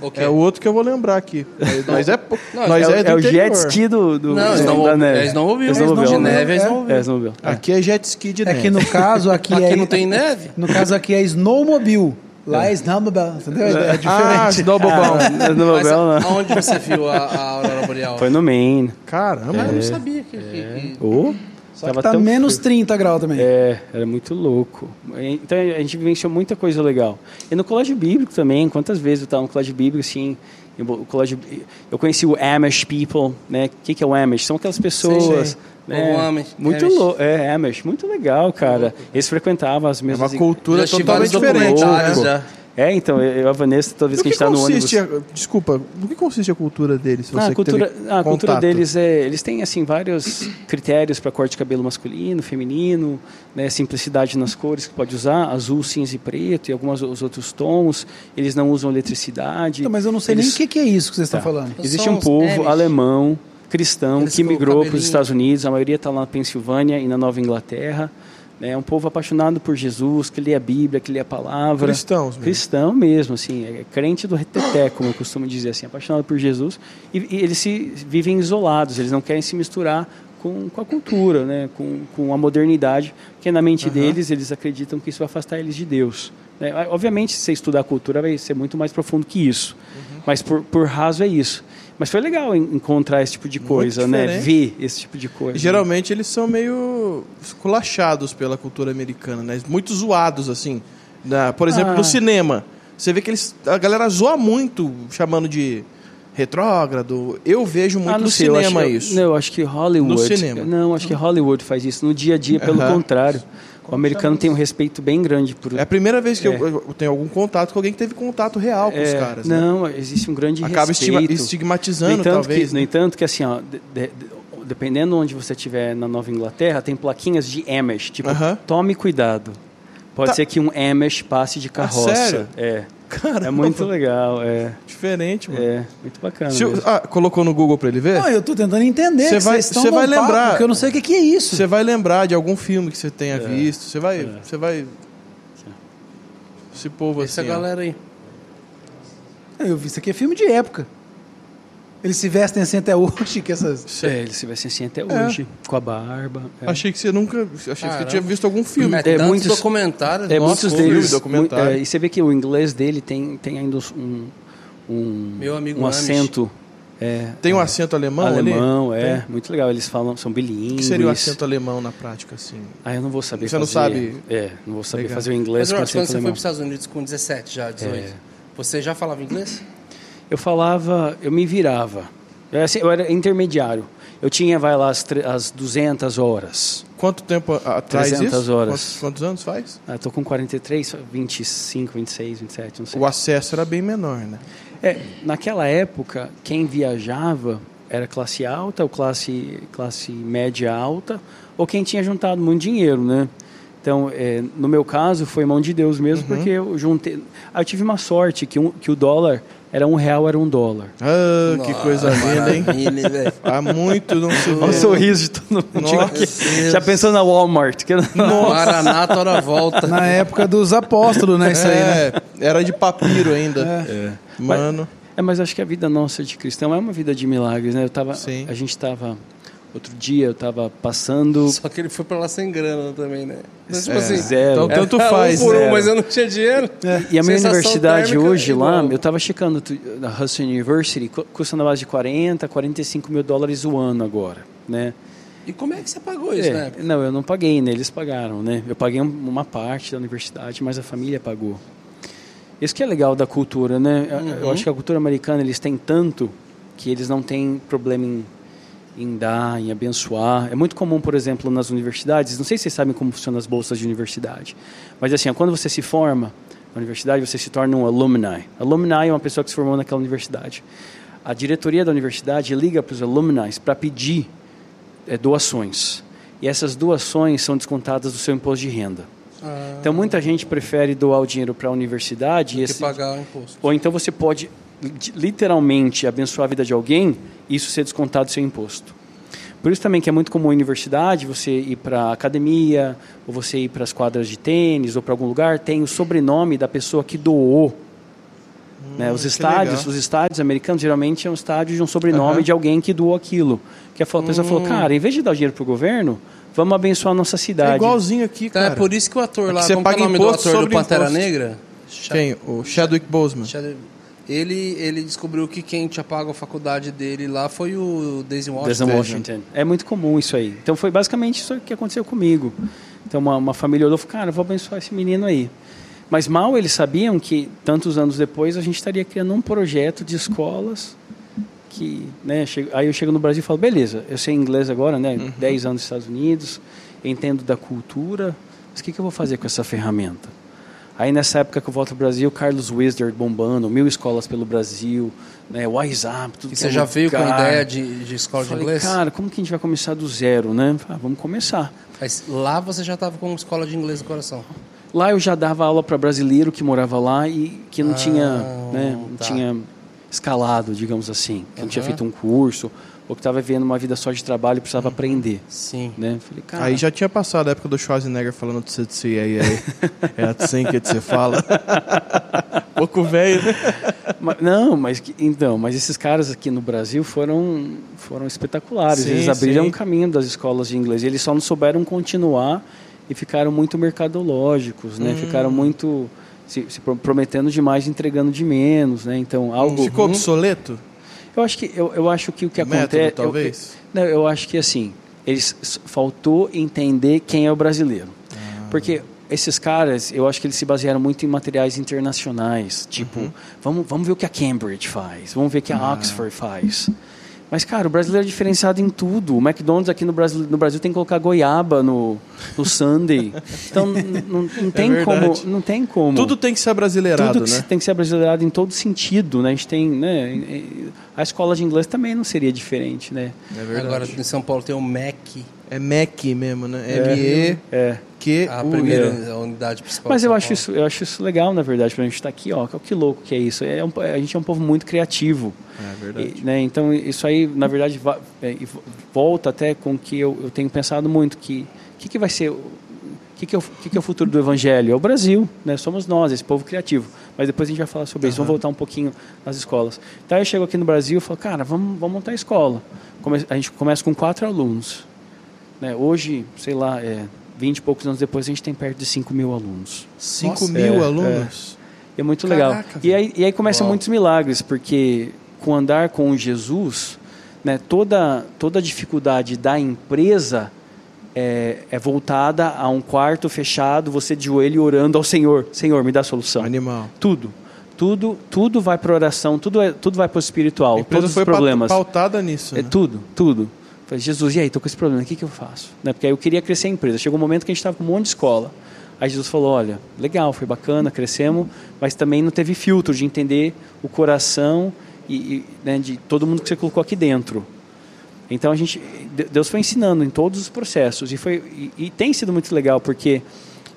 Ok. É o outro que eu vou lembrar aqui. Nós é, po- Não, nós é, é, do é o jet ski do, do, Não, do- snowmobile- da neve. é snowmobile. Snowmobile, De né? neve é É. snowmobile. É snowmobile. Aqui é jet ski de É neve. que no caso aqui, Aqui é. não tem neve? No caso aqui é snowmobile. Lá é snowmobile. Entendeu? É diferente. Ah, snowbobão. É Mas snowmobile, né? aonde você viu a, a aurora boreal? Foi no Maine. Caramba. Mas eu não sabia que... que- que- Oh, Só que tá menos 30 graus também. É, era muito louco. Então a gente vivenciou muita coisa legal. E no colégio bíblico também, quantas vezes eu estava no colégio bíblico, assim, eu, o colégio, eu conheci o Amish people, né? O que, que é o Amish? São aquelas pessoas... Sim, né? O Amish, Muito Amish. louco. É, Amish, muito legal, cara. Eles frequentavam as É mesmas... uma cultura totalmente diferente. documentários né? já. É, então, eu e a Vanessa, toda vez Do que a que gente está no ônibus... consiste a- desculpa, do que consiste a cultura deles? se Ah, você a que cultura, a cultura deles é. Eles têm assim vários critérios para corte de cabelo masculino, feminino, né, simplicidade nas cores que pode usar, azul, cinza e preto e alguns os outros tons. Eles não usam eletricidade. Então, mas eu não sei Eles- nem o que, que é isso que vocês estão Tá. falando. Existe um povo Amish. alemão, cristão, Eles que migrou para os. Estados Unidos. A maioria está lá na Pensilvânia e na Nova Inglaterra. É um povo apaixonado por Jesus, que lê a Bíblia, que lê a palavra. Cristãos mesmo. Cristão mesmo, assim, é crente do reteté, como eu costumo dizer assim, apaixonado por Jesus. E, e eles se vivem isolados, eles não querem se misturar com, com a cultura, né, com, com a modernidade, porque na mente deles eles acreditam que isso vai afastar eles de Deus. né. Obviamente, se você estudar a cultura, vai ser muito mais profundo que isso. Mas por, por raso é isso. Mas foi legal en- encontrar esse tipo de coisa, né? Ver esse tipo de coisa. E geralmente eles são meio esculachados pela cultura americana, né? Muito zoados, assim. Na- por exemplo, Ah. no cinema. Você vê que eles, a galera zoa muito, chamando de retrógrado. Eu vejo muito Ah, no sei, eu cinema acho que- isso. Não, eu acho que Hollywood. No cinema. Não, acho que Hollywood faz isso. No dia a dia, pelo Aham. contrário. O americano tem um respeito bem grande por. É a primeira vez que eu- É. eu, tenho algum contato com alguém que teve contato real com os É, caras. né? Não, existe um grande Acaba respeito. estigmatizando, no talvez. Que, né? No entanto que, assim, ó, de- de- de- dependendo onde você estiver na Nova Inglaterra, tem plaquinhas de Amish, tipo, Aham. tome cuidado. Pode Tá. ser que um Amish passe de carroça. sério? É. Caramba. É muito legal, é. Diferente, mano. É, muito bacana. Se eu- ah, colocou no Google pra ele ver? Não, eu tô tentando entender. Cê que vai- vai papo, lembrar- Porque eu não sei o que, que é isso. Você vai lembrar de algum filme que você tenha É. visto. Você vai. Você vai. Esse povo Essa assim. ó. galera aí. Eu vi isso aqui é filme de época. Eles se vestem assim até hoje, que essas. É, eles se vestem assim até hoje, com a barba. é. Achei que você nunca. Achei que você Caramba. tinha visto algum filme. É, É, muitos- documentários. É, nossa, muitos deles. documentário. mu- é, e você vê que o inglês dele tem, tem ainda um, um, Meu amigo um Amish. acento é, Tem um acento alemão, ali? alemão, é, Tem. muito legal. Eles falam, são O bilíngues. que seria o acento alemão na prática, assim? Ah, eu não vou saber Você não fazer. sabe? É, não vou saber Legal. fazer o Mas, inglês com Jorge, quando acento você foi para alemão. os Estados Unidos com 17 já, 18, É. você já falava inglês? Eu falava, eu me virava. Eu, assim, eu era intermediário. Eu tinha, vai lá, as, as 200 horas. Quanto tempo atrás 300 isso? horas. Quantos, quantos anos faz? Ah, tô com 43, 25, 26, 27, não sei. O acesso era bem menor, né? É, naquela época, quem viajava era classe alta ou classe, classe média alta, ou quem tinha juntado muito dinheiro, né? Então, é, no meu caso, foi mão de Deus mesmo, Uhum. porque eu juntei... Ah, eu tive uma sorte que, um, que o dólar era um real, era um dólar. Ah, que coisa linda, hein? Há muito não se Olha o vê. sorriso de todo mundo. Nossa. Já pensou na Walmart? Que... Maranata, hora volta. Na época dos apóstolos, né? Isso aí, né? É, era de papiro ainda. Mano. É, mas acho que a vida nossa de cristão é uma vida de milagres, né? Eu tava, Sim. A gente estava... Outro dia eu estava passando... Só que ele foi pra lá sem grana também, né? Então, tipo É. assim, Zero. Então tanto era faz. um por um, mas eu não tinha dinheiro. E a minha Sensação universidade térmica hoje lá, eu estava checando, na Hudson University, cu- custa na base de 40, 45 mil dólares o ano agora, né? E como é que você pagou isso, É, né? não, eu não paguei, né? Eles pagaram, né? Eu paguei um- uma parte da universidade, mas a família pagou. Isso que é legal da cultura, né? Eu- Uhum. Eu acho que a cultura americana, eles têm tanto que eles não têm problema em, em dar, em abençoar. É muito comum, por exemplo, nas universidades, não sei se vocês sabem como funcionam as bolsas de universidade, mas assim, quando você se forma na universidade, você se torna um alumni. Alumni é uma pessoa que se formou naquela universidade. A diretoria da universidade liga para os alumni para pedir é, doações. E essas doações são descontadas do seu imposto de renda. Então muita gente prefere doar o dinheiro para a universidade e Que esse, pagar o imposto. ou então você pode literalmente abençoar a vida de alguém isso ser descontado do seu imposto. Por isso também que é muito comum em universidade você ir para a academia, ou você ir para as quadras de tênis, ou para algum lugar, tem o sobrenome da pessoa que doou. né? Os que estádios, legal. os estádios americanos geralmente é um estádio de um sobrenome Aham. de alguém que doou aquilo. Que a pessoa falou, cara, em vez de dar o dinheiro para o governo, vamos abençoar a nossa É cidade. igualzinho aqui, Então cara. é por isso que o ator É lá, você é paga o nome do ator do sobre Pantera imposto. Negra? Quem? O Chadwick Boseman. Chad- Ele, ele descobriu que quem tinha pago a faculdade dele lá foi o Daisy Washington. Desmond Washington. É muito comum isso aí. Então foi basicamente isso que aconteceu comigo. Então uma, uma família olhou e falou, cara, vou abençoar esse menino aí. Mas mal eles sabiam que, tantos anos depois, a gente estaria criando um projeto de escolas que, né, aí eu chego no Brasil e falo, beleza, eu sei inglês agora, né, 10 anos nos Estados Unidos, entendo da cultura, mas o que, que eu vou fazer com essa ferramenta? Aí nessa época que eu volto ao Brasil, Carlos Wizard bombando, mil escolas pelo Brasil, né, WhatsApp, tudo E que você é já veio com a ideia de, de escola de Falei, inglês? cara, como que a gente vai começar do zero, né? Ah, vamos começar. Mas lá você já estava com escola de inglês no coração. Lá eu já dava aula para brasileiro que morava lá e que não Ah, tinha, né, não tá. tinha escalado, digamos assim, que não tinha feito um curso ou que estava vivendo uma vida só de trabalho e precisava aprender, Sim. né? Falei, cara, Aí já tinha passado a época do Schwarzenegger falando de você aí, aí. É assim que você fala. Pouco velho, né? Não, mas então, mas esses caras aqui no Brasil foram foram espetaculares. Sim, eles abriram sim. um caminho das escolas de inglês. Eles só não souberam continuar e ficaram muito mercadológicos, Hum. né? Ficaram muito se, se pro- prometendo demais, e entregando de menos, né? Então algo. Ficou obsoleto? Eu acho que eu, eu acho que o que acontece. talvez? Eu, não, eu acho que assim eles faltou entender quem é o brasileiro, Ah. porque esses caras, eu acho que eles se basearam muito em materiais internacionais, tipo, Uhum. vamos, vamos ver o que a Cambridge faz, vamos ver o que Ah. a Oxford faz. Mas, cara, o brasileiro é diferenciado em tudo. O McDonald's aqui no Brasil, no Brasil tem que colocar goiaba no, no Sunday. Então, não, não tem como. É verdade. Não tem como. Tudo tem que ser brasileirado, Tudo que né? tem que ser brasileirado em todo sentido, né? A gente tem, né? A escola de inglês também não seria diferente, né? É verdade. Agora em São Paulo tem o MEC, É MEC mesmo, né? É. M-E-Q-U-E. a primeira a unidade principal. Mas eu acho isso, eu acho isso legal, na verdade, pra gente estar aqui, ó. Que louco que é isso. É um- a gente é um povo muito criativo. É verdade. E, né, então, isso aí, na verdade, va- é, vo- volta até com o que eu, eu tenho pensado muito, que o que, que vai ser, o que, que, é o, que, que é o futuro do Evangelho? É o Brasil, né? somos nós, esse povo criativo. Mas depois a gente vai falar sobre isso, vamos voltar um pouquinho nas escolas. Então, eu chego aqui no Brasil e falo, cara, vamos, vamos montar a escola. Come- a gente começa com quatro alunos. Né? Hoje, sei lá, é, 20 e poucos anos depois, a gente tem perto de 5 mil alunos. 5 Nossa, mil é, alunos? É muito Caraca, legal. E aí, e aí começam Uau. muitos milagres, porque com andar com Jesus, né, toda, toda a dificuldade da empresa é, é voltada a um quarto fechado, você de joelho orando ao Senhor. Senhor, me dá a solução. Animal. Tudo. Tudo, tudo vai para oração, tudo, é, tudo vai para o espiritual. A empresa todos foi os problemas. pautada nisso, É né? tudo, tudo. Falei, Jesus, e aí, tô com esse problema, o que, que eu faço? Né? Porque aí eu queria crescer a empresa. Chegou um momento que a gente estava com um monte de escola. Aí Jesus falou, olha, legal, foi bacana, crescemos, mas também não teve filtro de entender o coração e, e, né, de todo mundo que você colocou aqui dentro. Então a gente, De- Deus foi ensinando em todos os processos e foi e, e tem sido muito legal porque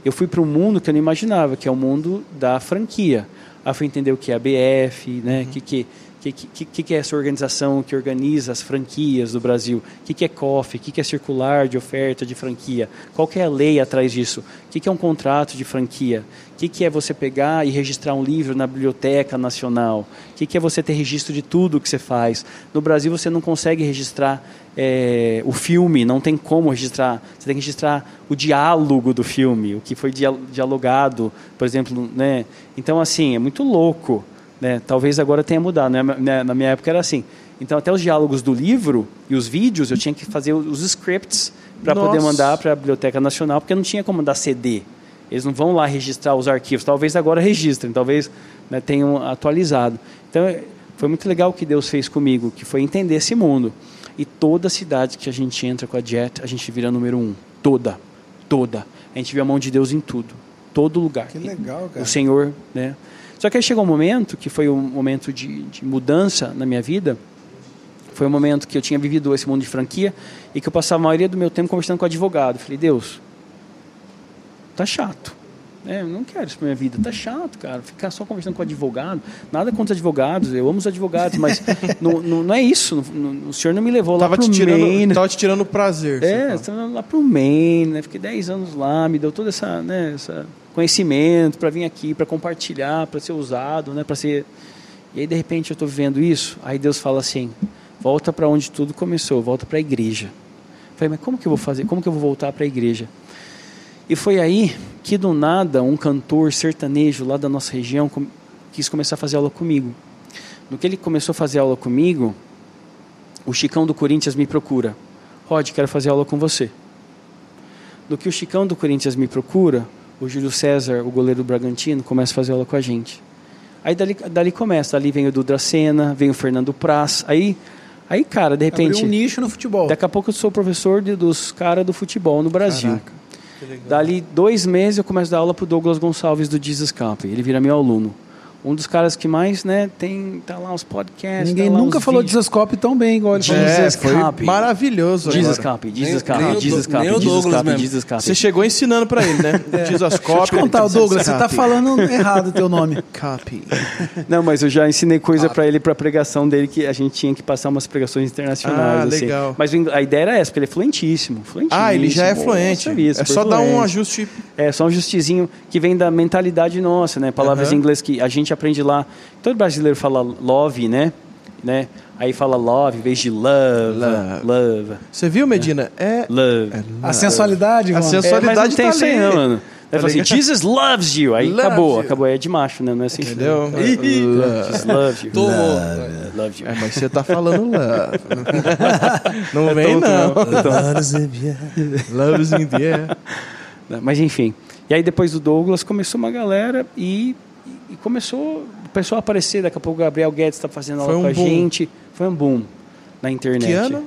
eu fui para um mundo que eu não imaginava, que é o mundo da franquia. Aí fui entender o que é a BF, né? Que que que, que, que que é essa organização que organiza as franquias do Brasil? O que, que é COF? O que, que é circular de oferta de franquia? Qual que é a lei atrás disso? O que, que é um contrato de franquia? O que, que é você pegar e registrar um livro na Biblioteca Nacional? O que, que é você ter registro de tudo que você faz? No Brasil você não consegue registrar é, o filme, não tem como registrar. Você tem que registrar o diálogo do filme, o que foi dia- dialogado, por exemplo. Né? Então, assim, é muito louco. Né? Talvez agora tenha mudado. Né? Na- minha época era assim. Então, até os diálogos do livro e os vídeos, eu tinha que fazer os scripts para poder mandar para a Biblioteca Nacional, porque não tinha como mandar CD. Eles não vão lá registrar os arquivos. Talvez agora registrem, talvez né, tenham atualizado. Então, é- foi muito legal o que Deus fez comigo, que foi entender esse mundo. E toda cidade que a gente entra com a Jet, a gente vira número um. Toda. Toda. A gente vê a mão de Deus em tudo. Todo lugar. Que legal, cara. O Senhor, né? Só que aí chegou um momento, que foi um momento de, de mudança na minha vida, foi um momento que eu tinha vivido esse mundo de franquia e que eu passava a maioria do meu tempo conversando com o advogado. Falei, Deus, tá chato. É, eu não quero isso pra minha vida. Tá chato, cara. Ficar só conversando com advogado. Nada contra advogados. Eu amo os advogados, mas não, não, não é isso. Não- o senhor não me levou Tava lá pro te, tirando, Maine. tava te tirando prazer. É, estava lá pro Maine, né? Fiquei 10 anos lá, me deu todo essa, né, essa conhecimento para vir aqui, para compartilhar, para ser usado, né, para ser E aí de repente eu estou vivendo isso, aí Deus fala assim: "Volta para onde tudo começou, volta para a igreja". Eu falei: "Mas como que eu vou fazer? Como que eu vou voltar para a igreja?" E foi aí que do nada um cantor sertanejo lá da nossa região quis começar a fazer aula comigo. No que ele começou a fazer aula comigo, o Chicão do Corinthians me procura. Rod, quero fazer aula com você. No que o Chicão do Corinthians me procura, o Júlio César, o goleiro do Bragantino, começa a fazer aula com a gente. Aí dali, dali começa, dali vem o Duda Sena, vem o Fernando Praz. Aí, aí cara, de repente, Abriu um nicho no futebol. daqui a pouco eu sou professor de- dos caras do futebol no Brasil. Caraca. Dali dois meses eu começo a dar aula pro Douglas Gonçalves do Jesus Camp. Ele vira meu aluno. Um dos caras que mais, né, tem tá lá os podcasts. Ninguém tá lá nunca falou de vídeos. Zascope tão bem igual ele falou. Jesus É, foi maravilhoso Douglas Camp, mesmo. Jesus Camp. Você chegou ensinando pra ele, né? Dizascope. Deixa eu te contar, o Douglas, você tá falando errado o teu nome. Copy. Não, mas eu já ensinei coisa pra ele pra pregação dele que a gente tinha que passar umas pregações internacionais. Ah, assim. legal. Mas a ideia era essa, porque ele é fluentíssimo. fluentíssimo Ah, ele já é Nossa fluente. é só dar um fluente. ajuste. É, só um justizinho que vem da mentalidade nossa, né? Palavras em inglês que a gente aprende lá. Todo brasileiro fala love, né? né? Aí fala love em vez de love. Love. Love. Você viu, Medina? É. Love. A sensualidade, A mano. sensu- É, mas não sensualidade tem tá isso aí, não, mano. Aí Tá fala assim? Jesus loves you. Aí Loves acabou, you. acabou. É de macho, né? Não é assim. Entendeu? Jesus loves you. Tomou. Loves you. É, mas você tá falando love. não É vem, tonto, não. Love's in the air. Né? Mas enfim. E aí depois do Douglas começou uma galera e, e começou o pessoal a aparecer. Daqui a pouco o Gabriel Guedes está fazendo aula um com a boom. gente. Foi um boom na internet. Que ano?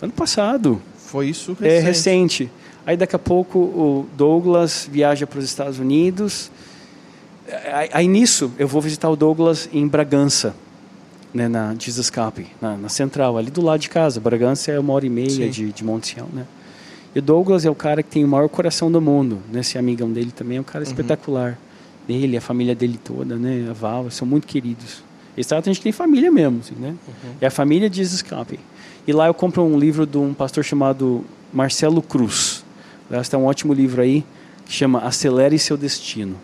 Ano passado. Foi isso É recente. recente. Aí daqui a pouco o Douglas viaja para os Estados Unidos. Aí, aí nisso eu vou visitar o Douglas em Bragança, né, na Jesus Cap, na, na central, ali do lado de casa. Bragança é uma hora e meia Sim. de, de Monte Sião, né? E o Douglas é o cara que tem o maior coração do mundo, né? Esse amigão dele também é um Uhum. cara espetacular. Ele, a família dele toda, né? A Val, são muito queridos. Eles tratam a gente tem família mesmo, assim, né? Uhum. É a família Jesus Camp. E lá eu compro um livro de um pastor chamado Marcelo Cruz. Aliás, tem um ótimo livro aí que chama Acelere Seu Destino.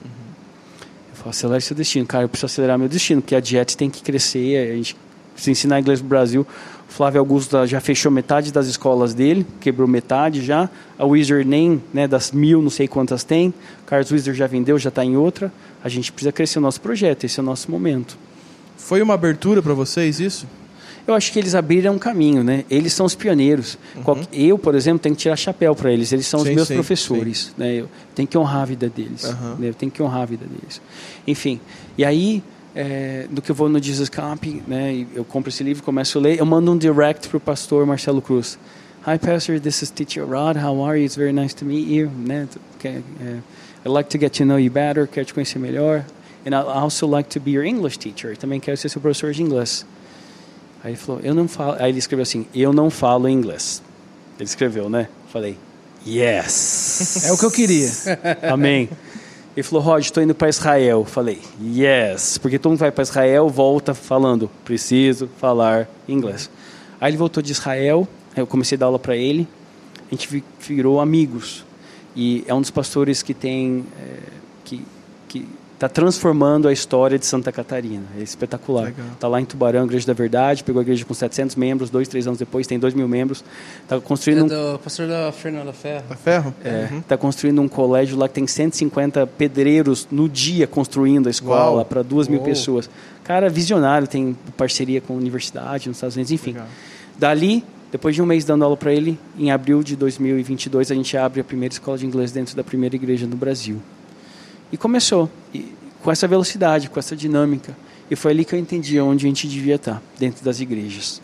Eu falo, acelere seu destino. Cara, eu preciso acelerar meu destino, porque a dieta tem que crescer. A gente precisa ensinar inglês no Brasil. Flávio Augusto já fechou metade das escolas dele, quebrou metade já. A Wizard nem, né, das mil, não sei quantas tem. O Carlos Wizard já vendeu, já está em outra. A gente precisa crescer o nosso projeto, esse é o nosso momento. Foi uma abertura pra vocês isso? Eu acho que eles abriram um caminho, né? Eles são os pioneiros. Qual- Eu, por exemplo, tenho que tirar chapéu para eles. Eles são Uhum. Sim, os meus sim, professores, né? Eu tenho que honrar a vida deles. Aham. né? Eu tenho que honrar a vida deles. Enfim, e aí, é, do que eu vou no Jesus Camp, né? Eu compro esse livro, começo a ler, eu mando um direct para o pastor Marcelo Cruz. Hi, Pastor, this is Teacher Rod. How are you? It's very nice to meet you. Né? Que- é, I'd like to get to know you better. Quero te conhecer melhor. And I also like to be your English teacher. Também quero ser seu professor de inglês. Aí ele falou, eu não falo. Aí ele escreveu assim, eu não falo inglês. Ele escreveu, né? Falei, yes. É o que eu queria. Amém. Ele falou, Rod, estou indo para Israel. Falei, yes. Porque todo mundo vai para Israel, volta falando, preciso falar inglês. Aí ele voltou de Israel, eu comecei a dar aula para ele. A gente vi- virou amigos. E é um dos pastores que tem. é, está transformando a história de Santa Catarina. É espetacular. Está lá em Tubarão, Igreja da Verdade, pegou a igreja com 700 membros, dois, três anos depois tem 2 mil membros. Está construindo É um do pastor da Fernanda Ferro. Tá ferro? Está É, tá construindo um colégio lá que tem 150 pedreiros no dia construindo a escola para duas mil Uou. pessoas. Cara, visionário, tem parceria com a universidade nos Estados Unidos, enfim. Legal. Dali, depois de um mês dando aula para ele, em abril de 2022, a gente abre a primeira escola de inglês dentro da primeira igreja no Brasil. E começou, e, com essa velocidade, com essa dinâmica. E foi ali que eu entendi onde a gente devia estar, dentro das igrejas.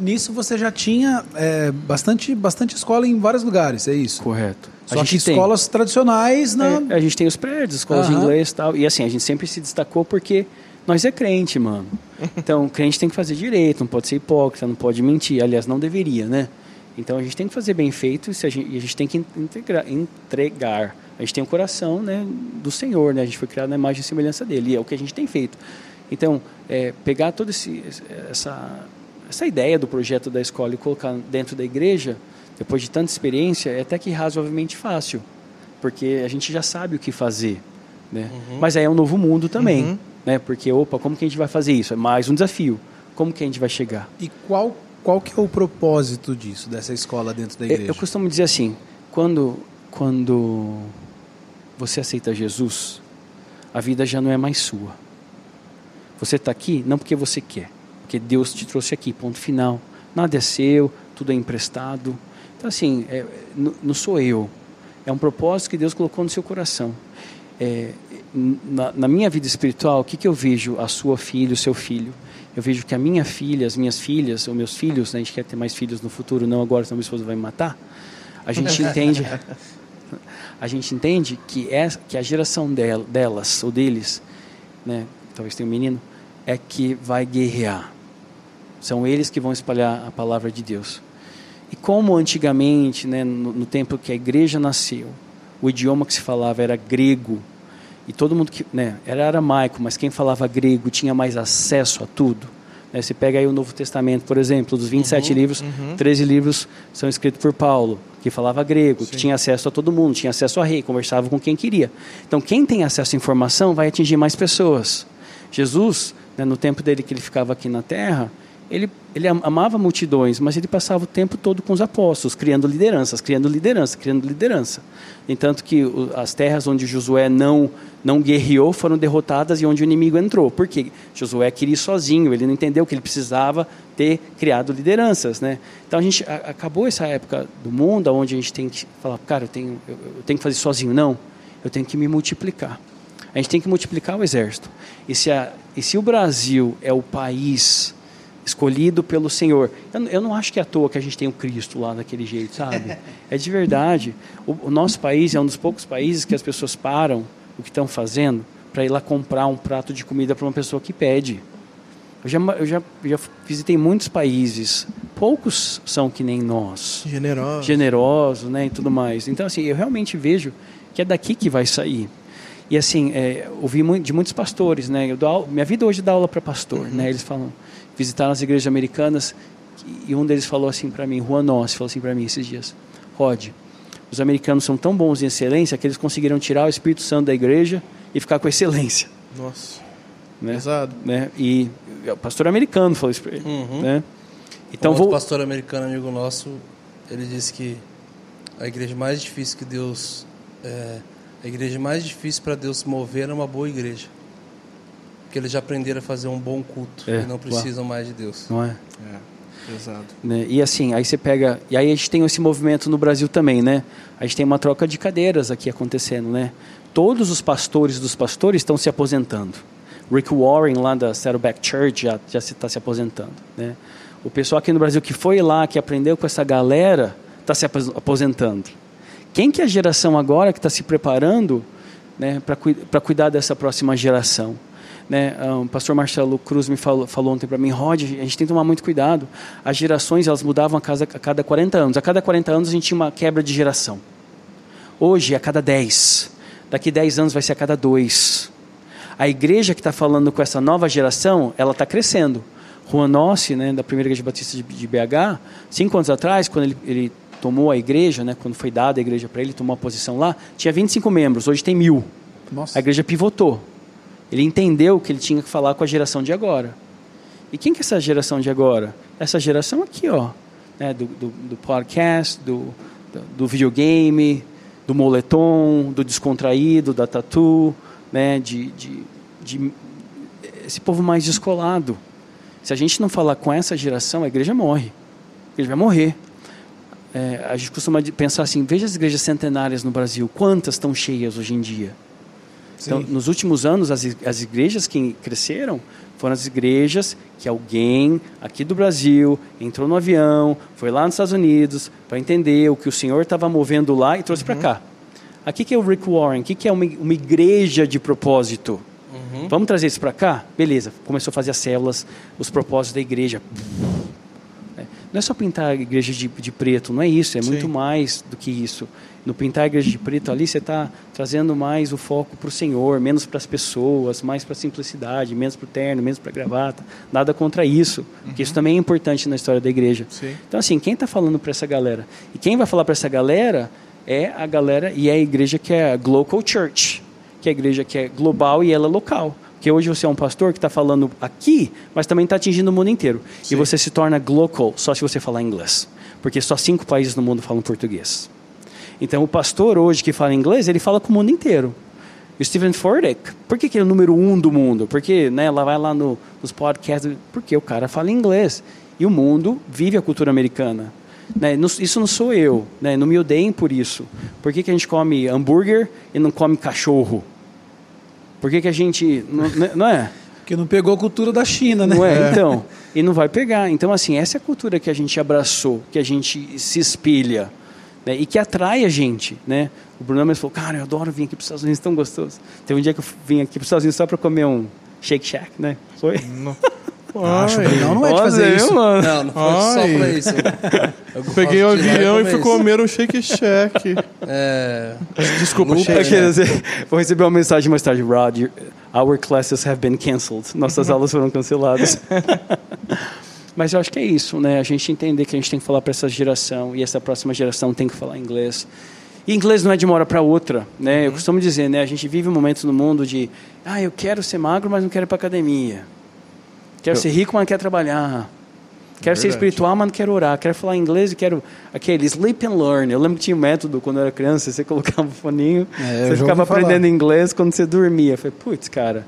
Nisso você já tinha é, bastante, bastante escola em vários lugares, é isso? Correto. Só que escolas tradicionais na... É, a gente tem os prédios, escolas de Aham. inglês e tal. E assim, a gente sempre se destacou porque nós é crente, mano. Então, crente tem que fazer direito, não pode ser hipócrita, não pode mentir. Aliás, não deveria, né? Então, a gente tem que fazer bem feito e a gente, e a gente tem que integrar, entregar. A gente tem o coração né, do Senhor, né? A gente foi criado na imagem e semelhança dele. E é o que a gente tem feito. Então, é, pegar toda essa, essa ideia do projeto da escola e colocar dentro da igreja, depois de tanta experiência, é até que razoavelmente fácil porque a gente já sabe o que fazer, né? Mas aí é um novo mundo também, Uhum. né? Porque opa, como que a gente vai fazer isso? É mais um desafio. Como que a gente vai chegar? E qual, qual que é o propósito disso, dessa escola dentro da Eu, igreja? eu costumo dizer assim, quando quando você aceita Jesus, a vida já não é mais sua. Você está aqui não porque você quer, porque Deus te trouxe aqui, ponto final. Nada é seu, tudo é emprestado. Então, assim, é, não, sou eu. É um propósito que Deus colocou no seu coração. É, na, na minha vida espiritual, o que, que eu vejo a sua filha, o seu filho? Eu vejo que a minha filha, as minhas filhas, ou meus filhos, né, a gente quer ter mais filhos no futuro, não agora, senão minha esposa vai me matar. A gente entende. A gente entende que, é, que a geração del, delas, ou deles, né, talvez tenha um menino, é que vai guerrear. São eles que vão espalhar a palavra de Deus. E como antigamente, né, no, no tempo que a igreja nasceu, o idioma que se falava era grego, e todo mundo que né, era aramaico, mas quem falava grego tinha mais acesso a tudo. Né? Você pega aí o Novo Testamento, por exemplo, dos 27 uhum, livros, uhum. 13 livros são escritos por Paulo, que falava grego, Sim. que tinha acesso a todo mundo, tinha acesso a rei, conversava com quem queria. Então, quem tem acesso à informação vai atingir mais pessoas. Jesus, né, no tempo dele que ele ficava aqui na terra, ele, ele amava multidões, mas ele passava o tempo todo com os apóstolos, criando lideranças, criando liderança, criando liderança. Entanto que as terras onde Josué não não guerreou foram derrotadas e onde o inimigo entrou. Por quê? Josué queria ir sozinho, ele não entendeu que ele precisava ter criado lideranças, né? Então a gente a, acabou essa época do mundo onde a gente tem que falar, cara, eu tenho eu, eu tenho que fazer sozinho, não. Eu tenho que me multiplicar. A gente tem que multiplicar o exército. E se, a, e se o Brasil é o país escolhido pelo Senhor. Eu, eu, não acho que é à toa que a gente tem o Cristo lá daquele jeito, sabe? É de verdade. O, o nosso país é um dos poucos países que as pessoas param o que estão fazendo para ir lá comprar um prato de comida para uma pessoa que pede. Eu já, eu já, já visitei muitos países, poucos são que nem nós. Generosos. Generosos, né, e tudo mais. Então, assim, eu realmente vejo que é daqui que vai sair. E, assim, é, ouvi de muitos pastores, né, eu dou, minha vida hoje dar aula para pastor, uhum. né, eles falam, visitaram as igrejas americanas e um deles falou assim para mim, Juan Nossi, falou assim para mim esses dias, Rod, os americanos são tão bons em excelência que eles conseguiram tirar o Espírito Santo da igreja e ficar com excelência. Nossa, né? pesado. Né? E o pastor americano falou isso para ele. Uhum. Né? Então, um vou... pastor americano amigo nosso, ele disse que a igreja mais difícil que Deus... É, a igreja mais difícil para Deus mover é uma boa igreja. Porque eles já aprenderam a fazer um bom culto é, e não precisam mais de Deus. Não é? É. Exato. Né? E assim, aí você pega. E aí a gente tem esse movimento no Brasil também, né? A gente tem uma troca de cadeiras aqui acontecendo, né? Todos os pastores dos pastores estão se aposentando. Rick Warren, lá da Saddleback Church, já, já está se aposentando. Né? O pessoal aqui no Brasil que foi lá, que aprendeu com essa galera, está se aposentando. Quem que é a geração agora que está se preparando né, para cuidar dessa próxima geração? Né, ah, o pastor Marcelo Cruz me falou, falou ontem para mim, Rod, a gente tem que tomar muito cuidado. As gerações elas mudavam a, casa, a cada 40 anos. A cada 40 anos a gente tinha uma quebra de geração. Hoje é a cada 10. Daqui 10 anos vai ser a cada 2. A igreja que está falando com essa nova geração, ela está crescendo. Juan Nossi, né, da primeira igreja batista de, de BH, cinco anos atrás, quando ele, ele tomou a igreja, né, quando foi dada a igreja para ele, tomou a posição lá, tinha 25 membros, hoje tem mil. Nossa. A igreja pivotou. Ele entendeu que ele tinha que falar com a geração de agora. E quem que é essa geração de agora? Essa geração aqui, ó, né, do, do, do podcast, do, do, videogame, do moletom, do descontraído, da tatu, né, de, de, de esse povo mais descolado. Se a gente não falar com essa geração, a igreja morre. A igreja vai morrer. É, a gente costuma pensar assim: veja as igrejas centenárias no Brasil, quantas estão cheias hoje em dia? Então, nos últimos anos, as, as igrejas que cresceram foram as igrejas que alguém aqui do Brasil entrou no avião, foi lá nos Estados Unidos para entender o que o Senhor estava movendo lá e trouxe uhum. para cá. Aqui que é o Rick Warren, o que é uma, uma igreja de propósito? Uhum. Vamos trazer isso para cá? Beleza, começou a fazer as células, os propósitos da igreja. Não é só pintar a igreja de, de preto, não é isso, é Sim. muito mais do que isso no pintar a igreja de preto ali, você está trazendo mais o foco para o Senhor, menos para as pessoas, mais para a simplicidade, menos para o terno, menos para a gravata. Nada contra isso, uhum. porque isso também é importante na história da igreja. Sim. Então, assim, quem está falando para essa galera? E quem vai falar para essa galera é a galera, e é a igreja que é a Global Church, que é a igreja que é global e ela é local. Porque hoje você é um pastor que está falando aqui, mas também está atingindo o mundo inteiro. Sim. E você se torna global só se você falar inglês. Porque só cinco países no mundo falam português. Então, o pastor hoje que fala inglês, ele fala com o mundo inteiro. O Stephen Furtick, por que, que ele é o número um do mundo? Porque né, ela vai lá no, nos podcasts, porque o cara fala inglês. E o mundo vive a cultura americana. Né, isso não sou eu, né, não me odeiem por isso. Por que, que a gente come hambúrguer e não come cachorro? Por que, que a gente. Não, né, não é? Porque não pegou a cultura da China, né? Não é, então. E não vai pegar. Então, assim, essa é a cultura que a gente abraçou, que a gente se espelha. Né, e que atrai a gente, né? O Bruno mesmo falou, cara, eu adoro vir aqui para os Estados Unidos, tão gostoso. Teve um dia que eu vim aqui para os Estados Unidos só para comer um Shake Shack, né? Foi? Acho Ai, que não, não é de fazer isso. mano. Não, não foi Ai. só pra isso. Eu Peguei o lá avião e fui comer um shake shack. É, Desculpa, shake Quer dizer, vou receber uma mensagem mais tarde, Rod, your- our classes have been canceled. Nossas aulas foram canceladas. Mas eu acho que é isso, né? A gente entender que a gente tem que falar para essa geração e essa próxima geração tem que falar inglês. E inglês não é de uma hora para outra, né? Eu costumo dizer, né? A gente vive um momento no mundo de, ah, eu quero ser magro, mas não quero ir para academia. Quero ser rico, mas não quero trabalhar. Quero ser espiritual, mas não quero orar. Quero falar inglês e quero aquele sleep and learn. Eu lembro que tinha um método quando eu era criança, você colocava o foninho, É, você ficava aprendendo inglês quando você dormia. Eu falei, putz, cara,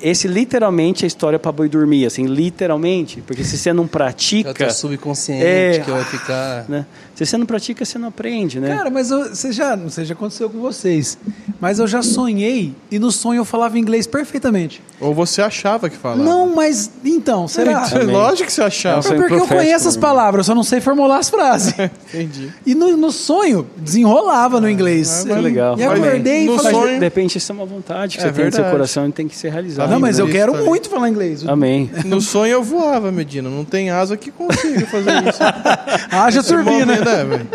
esse literalmente é a história para boi dormir, assim, literalmente. Porque se você não é o pratica, subconsciente É. que vai ficar... né? Se você não pratica, você não aprende, né? Cara, mas eu, você já, não sei se já aconteceu com vocês, mas eu já sonhei e no sonho eu falava inglês perfeitamente. Ou você achava que falava? Não, mas então, será? É, lógico que você achava. É um É porque eu conheço as né? palavras, eu só não sei formular as frases. Entendi. E no, no sonho, desenrolava no inglês. Que legal. E Mas acordei e no falei... Sonho- de repente isso é uma vontade que É você tem no seu verdade. coração e tem que ser realizada. Não, mas eu quero também. muito falar inglês. Amém. No sonho eu voava, Medina. Não tem asa que consiga fazer isso. Haja Esse turbina. momento, é, velho.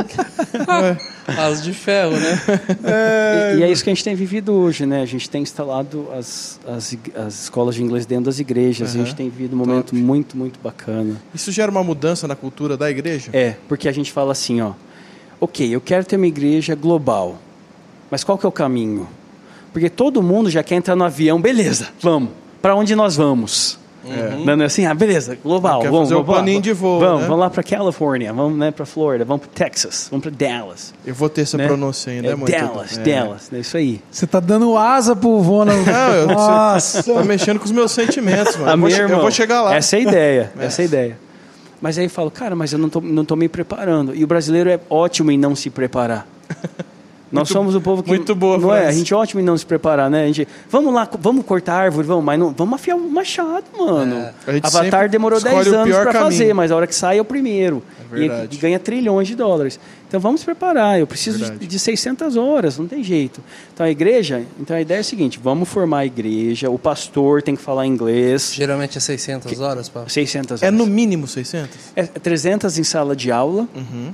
As de ferro, né? E, e é isso que a gente tem vivido hoje, né? A gente tem instalado as, as, as escolas de inglês dentro das igrejas. A gente tem vivido um momento muito, muito bacana. Isso gera uma mudança na cultura da igreja? É, porque a gente fala assim, ó. Ok, eu quero ter uma igreja global. Mas qual que é o caminho? Porque todo mundo já quer entrar no avião, beleza, vamos. Para onde nós vamos? Não, não é assim, ah, beleza, global. Quer vamos, fazer o vamos, planinho de voo, Vamos, né? vamos lá para Califórnia, vamos né, para Flórida, vamos para Texas, vamos para Dallas. Eu vou ter essa né? pronúncia ainda, é, é muito. Dallas, é. Dallas, é isso aí. Você tá dando asa pro Vona. Não, eu, Nossa. Você tá mexendo com os meus sentimentos, mano. Eu vou, Amém, che- eu irmão? vou chegar lá. Essa é a ideia, essa é a ideia. Mas aí eu falo, cara, mas eu não tô, não tô me preparando. E o brasileiro é ótimo em não se preparar. Nós Muito- somos o povo que. muito boa Não é? A gente é ótimo em não se preparar, né? A gente, vamos lá, vamos cortar árvore, vamos, mas não, vamos afiar um machado, mano. É. Avatar demorou escolhe 10 o anos para fazer, mas a hora que sai é o primeiro. É verdade. E, e ganha trilhões de dólares. Então vamos se preparar. Eu preciso de, de 600 horas, não tem jeito. Então a igreja, então a ideia é a seguinte: vamos formar a igreja, o pastor tem que falar inglês. Geralmente é 600 horas, pá. 600 É horas. no mínimo 600? É 300 em sala de aula. Uhum.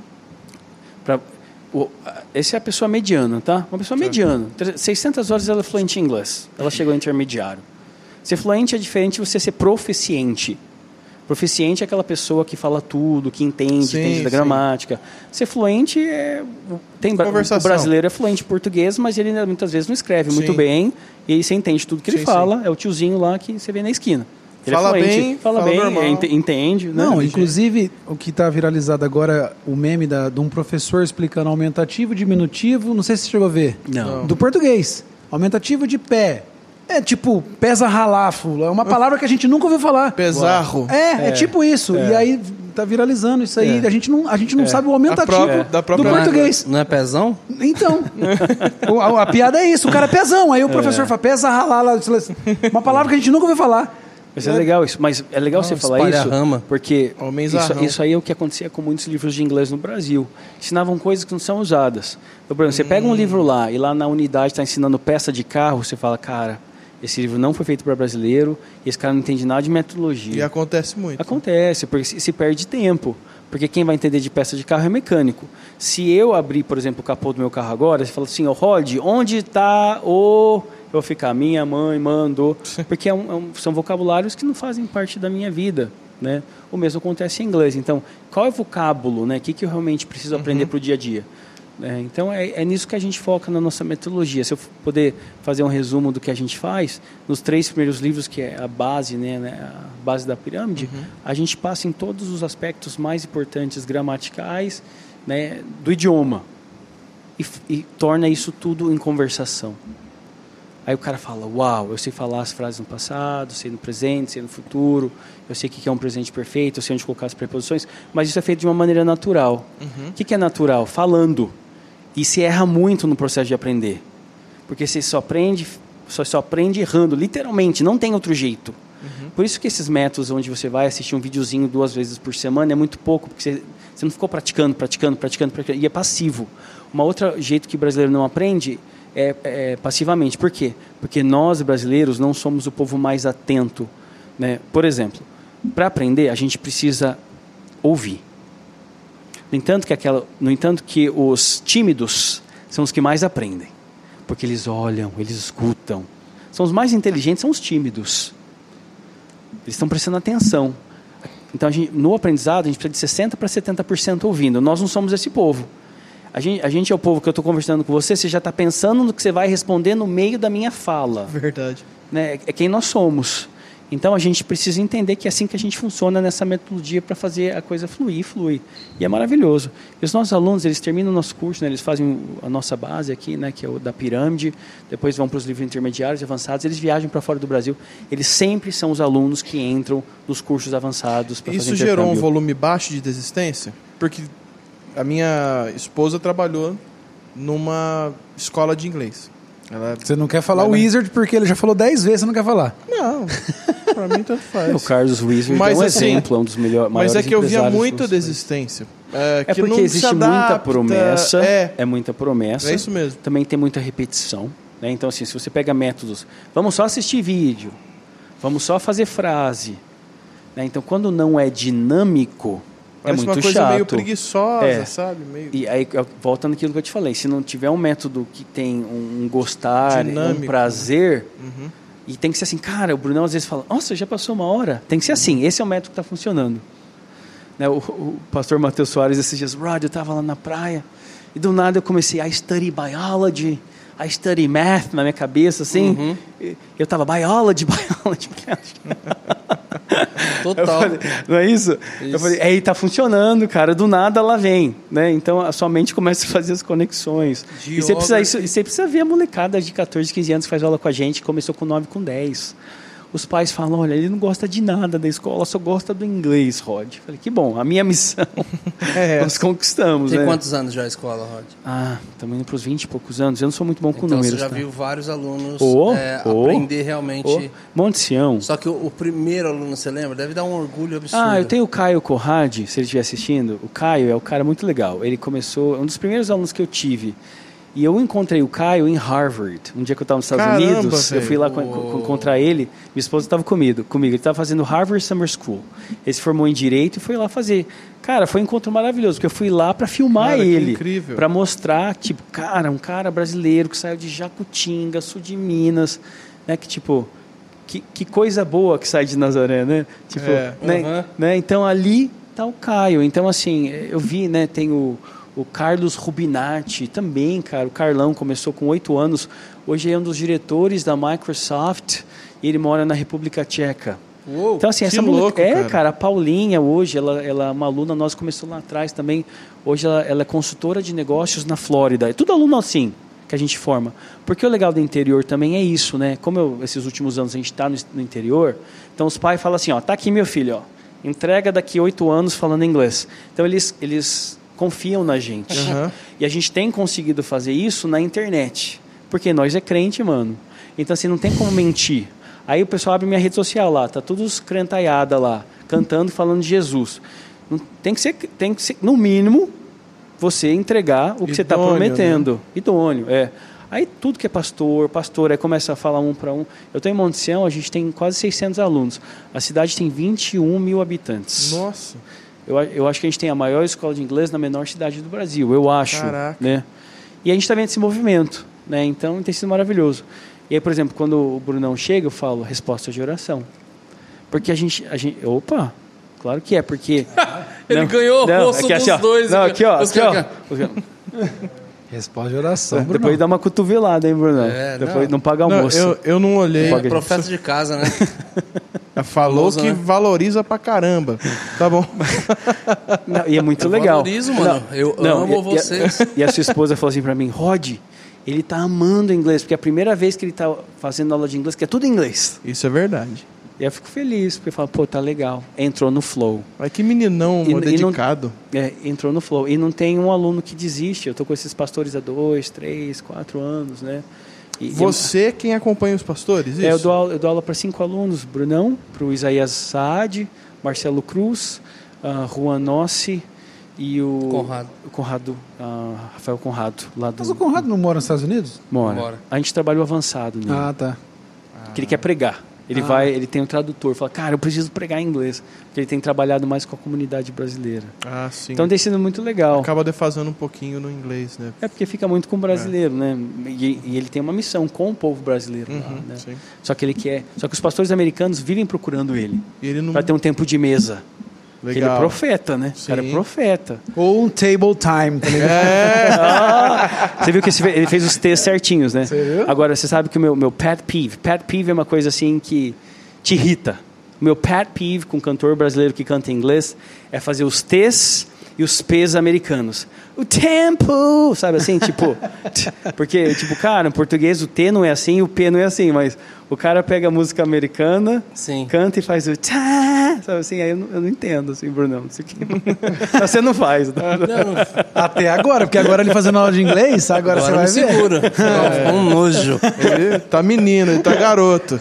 Pra, o, a- esse é a pessoa mediana, tá? Uma pessoa mediana. Tre- 600 horas ela é fluente em inglês. Ela chegou ao intermediário. Ser fluente é diferente de você ser proficiente. Proficiente é aquela pessoa que fala tudo, que entende, Sim, entende da sim. gramática. Ser fluente é. Tem, o brasileiro é fluente em português, mas ele muitas vezes não escreve muito Sim. bem. E você entende tudo que ele fala. É o tiozinho lá que você vê na esquina. Ele Fala é fluente, bem, fala, fala bem, normal. é, ente- entende. né? Não, inclusive o que está viralizado agora, o meme da, de um professor explicando aumentativo, diminutivo, não sei se você chegou a ver. Não. Do português. Aumentativo de pé. É tipo, pesa ralafo. É uma palavra que a gente nunca ouviu falar. Pesarro. É, é, tipo isso. E aí tá viralizando isso aí. A gente não, a gente não sabe o aumentativo da do português. Não é pezão? Então, o- a, a piada é isso, o cara é pezão. Aí o professor fala, pesa ralala. Uma palavra que a gente nunca ouviu falar. Mas é legal isso. Mas é legal você falar isso, espalha-rama. porque isso, isso aí é o que acontecia com muitos livros de inglês no Brasil. Ensinavam coisas que não são usadas. Então, por exemplo, você pega um livro lá e lá na unidade está ensinando peça de carro, você fala, cara, esse livro não foi feito para brasileiro e esse cara não entende nada de metodologia. E acontece muito. Acontece, porque se, perde tempo. Porque quem vai entender de peça de carro é mecânico. Se eu abrir, por exemplo, o capô do meu carro agora, você fala assim, ó, Rod, onde está o... Eu vou ficar, minha mãe mandou. Porque é um- é um- são vocabulários que não fazem parte da minha vida. Né? O mesmo acontece em inglês. Então, qual é o vocábulo? Né? O que, que eu realmente preciso aprender para o dia a dia? É, então, é, é nisso que a gente foca na nossa metodologia. Se eu puder fazer um resumo do que a gente faz, nos três primeiros livros, que é a base, né, né, a base da pirâmide, a gente passa em todos os aspectos mais importantes gramaticais né, do idioma e, e torna isso tudo em conversação. Aí o cara fala, uau, eu sei falar as frases no passado, sei no presente, sei no futuro, eu sei o que é um presente perfeito, eu sei onde colocar as preposições, mas isso é feito de uma maneira natural. O que é natural? Falando. E se erra muito no processo de aprender. Porque você só aprende, só, só aprende errando, literalmente, não tem outro jeito. Por isso que esses métodos onde você vai assistir um videozinho duas vezes por semana é muito pouco, porque você, Você não ficou praticando, praticando, praticando, praticando e é passivo. Uma outra jeito que o brasileiro não aprende é, é passivamente. Por quê? Porque nós brasileiros não somos o povo mais atento, né? Por exemplo, para aprender a gente precisa ouvir. No entanto que aquela, no entanto que os tímidos são os que mais aprendem, porque eles olham, eles escutam. São os mais inteligentes, são os tímidos. Eles estão prestando atenção. Então, gente, no aprendizado, a gente precisa de 60% para 70% ouvindo. Nós não somos esse povo. A gente, a gente é o povo que eu estou conversando com você, você já está pensando no que você vai responder no meio da minha fala. Verdade. Né? É quem nós somos. Então a gente precisa entender que é assim que a gente funciona nessa metodologia para fazer a coisa fluir, fluir. E é maravilhoso. E os nossos alunos, eles terminam o nosso curso, né, eles fazem a nossa base aqui, né, que é o da pirâmide, depois vão para os livros intermediários e avançados, eles viajam para fora do Brasil. Eles sempre são os alunos que entram nos cursos avançados para fazer Isso gerou um volume baixo de desistência? Porque a minha esposa trabalhou numa escola de inglês. Ela, você não quer falar o Wizard porque ele já falou 10 vezes, você não quer falar. Não, pra mim tanto faz. O Carlos Wizard mas, é um assim, exemplo, é um dos melhores Mas é que eu via muita desistência. É, é porque existe adapta, muita promessa. É, é muita promessa. É isso mesmo. Também tem muita repetição. Né? Então, assim, se você pega métodos, vamos só assistir vídeo, vamos só fazer frase. Né? Então, quando não é dinâmico, Parece é muito uma coisa chato. meio preguiçosa, é. sabe? Meio... E aí, volta naquilo que eu te falei, se não tiver um método que tem um gostar, Dinâmico. um prazer, uhum. e tem que ser assim, cara, o Brunão às vezes fala, nossa, já passou uma hora. Tem que ser assim, esse é o método que está funcionando. Né, o, o, pastor Matheus Soares esses dias, Rod, eu estava lá na praia, e do nada eu comecei a study biology, I study math na minha cabeça, assim. Uhum. Eu tava biology, biology. Total. Falei, não é isso? isso? Eu falei, aí tá funcionando, cara. Do nada ela vem, né? Então a sua mente começa a fazer as conexões. E você, precisa, isso, você precisa ver a molecada de 14, 15 anos que faz aula com a gente, começou com 9, com 10 os pais falam: olha, ele não gosta de nada da escola, só gosta do inglês, Rod. Falei: que bom, a minha missão é nós conquistamos. Tem né? quantos anos já a escola, Rod? Ah, estamos indo para os 20 e poucos anos. Eu não sou muito bom com então, números. Você já tá? viu vários alunos oh, é, oh, aprender realmente. Oh. Monte Sião. Só que o, o, primeiro aluno, você lembra? Deve dar um orgulho absurdo. Ah, eu tenho o Caio Corrade, se ele estiver assistindo. O Caio é um cara muito legal. Ele começou, um dos primeiros alunos que eu tive. E eu encontrei o Caio em Harvard. Um dia que eu estava nos Estados Caramba, Unidos, véio. eu fui lá encontrar ele. Minha esposa estava comigo, comigo. Ele estava fazendo Harvard Summer School. Ele se formou em Direito e foi lá fazer. Cara, foi um encontro maravilhoso, porque eu fui lá para filmar cara, ele. Para mostrar, tipo, cara, um cara brasileiro que saiu de Jacutinga, sul de Minas, né? Que, tipo, que, que coisa boa que sai de Nazaré, né? Tipo, é. né, uhum. né? Então, ali tá o Caio. Então, assim, eu vi, né? Tem o o Carlos Rubinati também, cara. O Carlão começou com oito anos. Hoje é um dos diretores da Microsoft e ele mora na República Tcheca. Uou, então, assim, essa louco, é, cara. cara. a Paulinha hoje, ela, ela é uma aluna nossa, começou lá atrás também. Hoje ela, ela é consultora de negócios na Flórida. É tudo aluno assim que a gente forma. Porque o legal do interior também é isso, né? Como eu, esses últimos anos a gente está no, no, interior, então os pais falam assim, ó, tá aqui meu filho, ó, entrega daqui oito anos falando inglês. Então eles, eles confiam na gente. Uhum. E a gente tem conseguido fazer isso na internet. Porque nós é crente, mano. Então, assim, não tem como mentir. Aí o pessoal abre minha rede social lá, tá todos os crentaiada lá, cantando, falando de Jesus. Tem que ser, tem que ser no mínimo, você entregar o que Idôneo, você está prometendo. Né? Idôneo, é. Aí tudo que é pastor, pastor, aí começa a falar um para um. Eu estou em Monte Sião, a gente tem quase 600 alunos. A cidade tem 21 mil habitantes. Nossa. Eu, eu acho que a gente tem a maior escola de inglês na menor cidade do Brasil, eu acho. Caraca. Né? E a gente está vendo esse movimento, né? então tem sido maravilhoso. E aí, por exemplo, quando o Brunão chega, eu falo resposta de oração. Porque a gente, a gente. Opa! Claro que é, porque. Ele não, ganhou não, o rosto aqui, assim, dos dois. Não, aqui, ó. Aqui, ó. Resposta de oração, é, Depois dá uma cotovelada, hein, Bruno? É, depois não, não paga almoço. Não, eu, eu não olhei. É, profeta de casa, né? Falou que né? valoriza pra caramba. Tá bom. Não, e é muito eu legal. Valorizo, mano. Não, eu não, amo e, vocês. E a, e a, sua esposa falou assim pra mim, Rod, ele tá amando inglês, porque é a primeira vez que ele tá fazendo aula de inglês, que é tudo inglês. Isso é verdade. E eu fico feliz, porque eu falo, pô, tá legal. Entrou no flow. Mas que meninão e, dedicado. E não, é, entrou no flow. E não tem um aluno que desiste. Eu tô com esses pastores há dois, três, quatro anos, né? E, Você é quem acompanha os pastores? Isso? É, eu, dou aula, eu dou aula para cinco alunos: Brunão, para o Isaías Saad, Marcelo Cruz, uh, Juan Nossi e o Conrado. o Conrado, ah, Rafael Conrado, lá do Mas o Conrado não mora nos Estados Unidos? mora. Mora. A gente trabalhou avançado nele. Ah, tá. que ele quer pregar. Ele Ah. vai, ele tem um tradutor, fala, cara, eu preciso pregar em inglês, porque ele tem trabalhado mais com a comunidade brasileira. Ah, sim. Então tem sido muito legal. Acaba defasando um pouquinho no inglês, né? É porque fica muito com o brasileiro, né? E, e ele tem uma missão com o povo brasileiro lá, Uhum, né? sim. Só que ele quer, só que os pastores americanos vivem procurando ele E ele não. para ter um tempo de mesa. Porque Ele é Legal. profeta, né? O cara é Sim. profeta. Ou um table time, tá ligado? É, Você viu que esse- ele fez os T's certinhos, né? Você viu? Agora, você sabe que o meu, meu pet peeve, pet peeve é uma coisa assim que te irrita. O meu pet peeve com um cantor brasileiro que canta em inglês é fazer os T's e os P's americanos. O tempo, sabe assim, tipo, porque, tipo, cara, em português o T não é assim e o P não é assim, mas o cara pega a música americana, Sim. canta e faz o tá, sabe assim, aí eu não, eu não entendo, assim, Brunão, isso aqui, você não faz, né? Não, não, Até agora, porque agora ele fazendo aula de inglês, agora, agora você me vai ver. segura. Ficou um nojo. ele tá menino, ele tá garoto.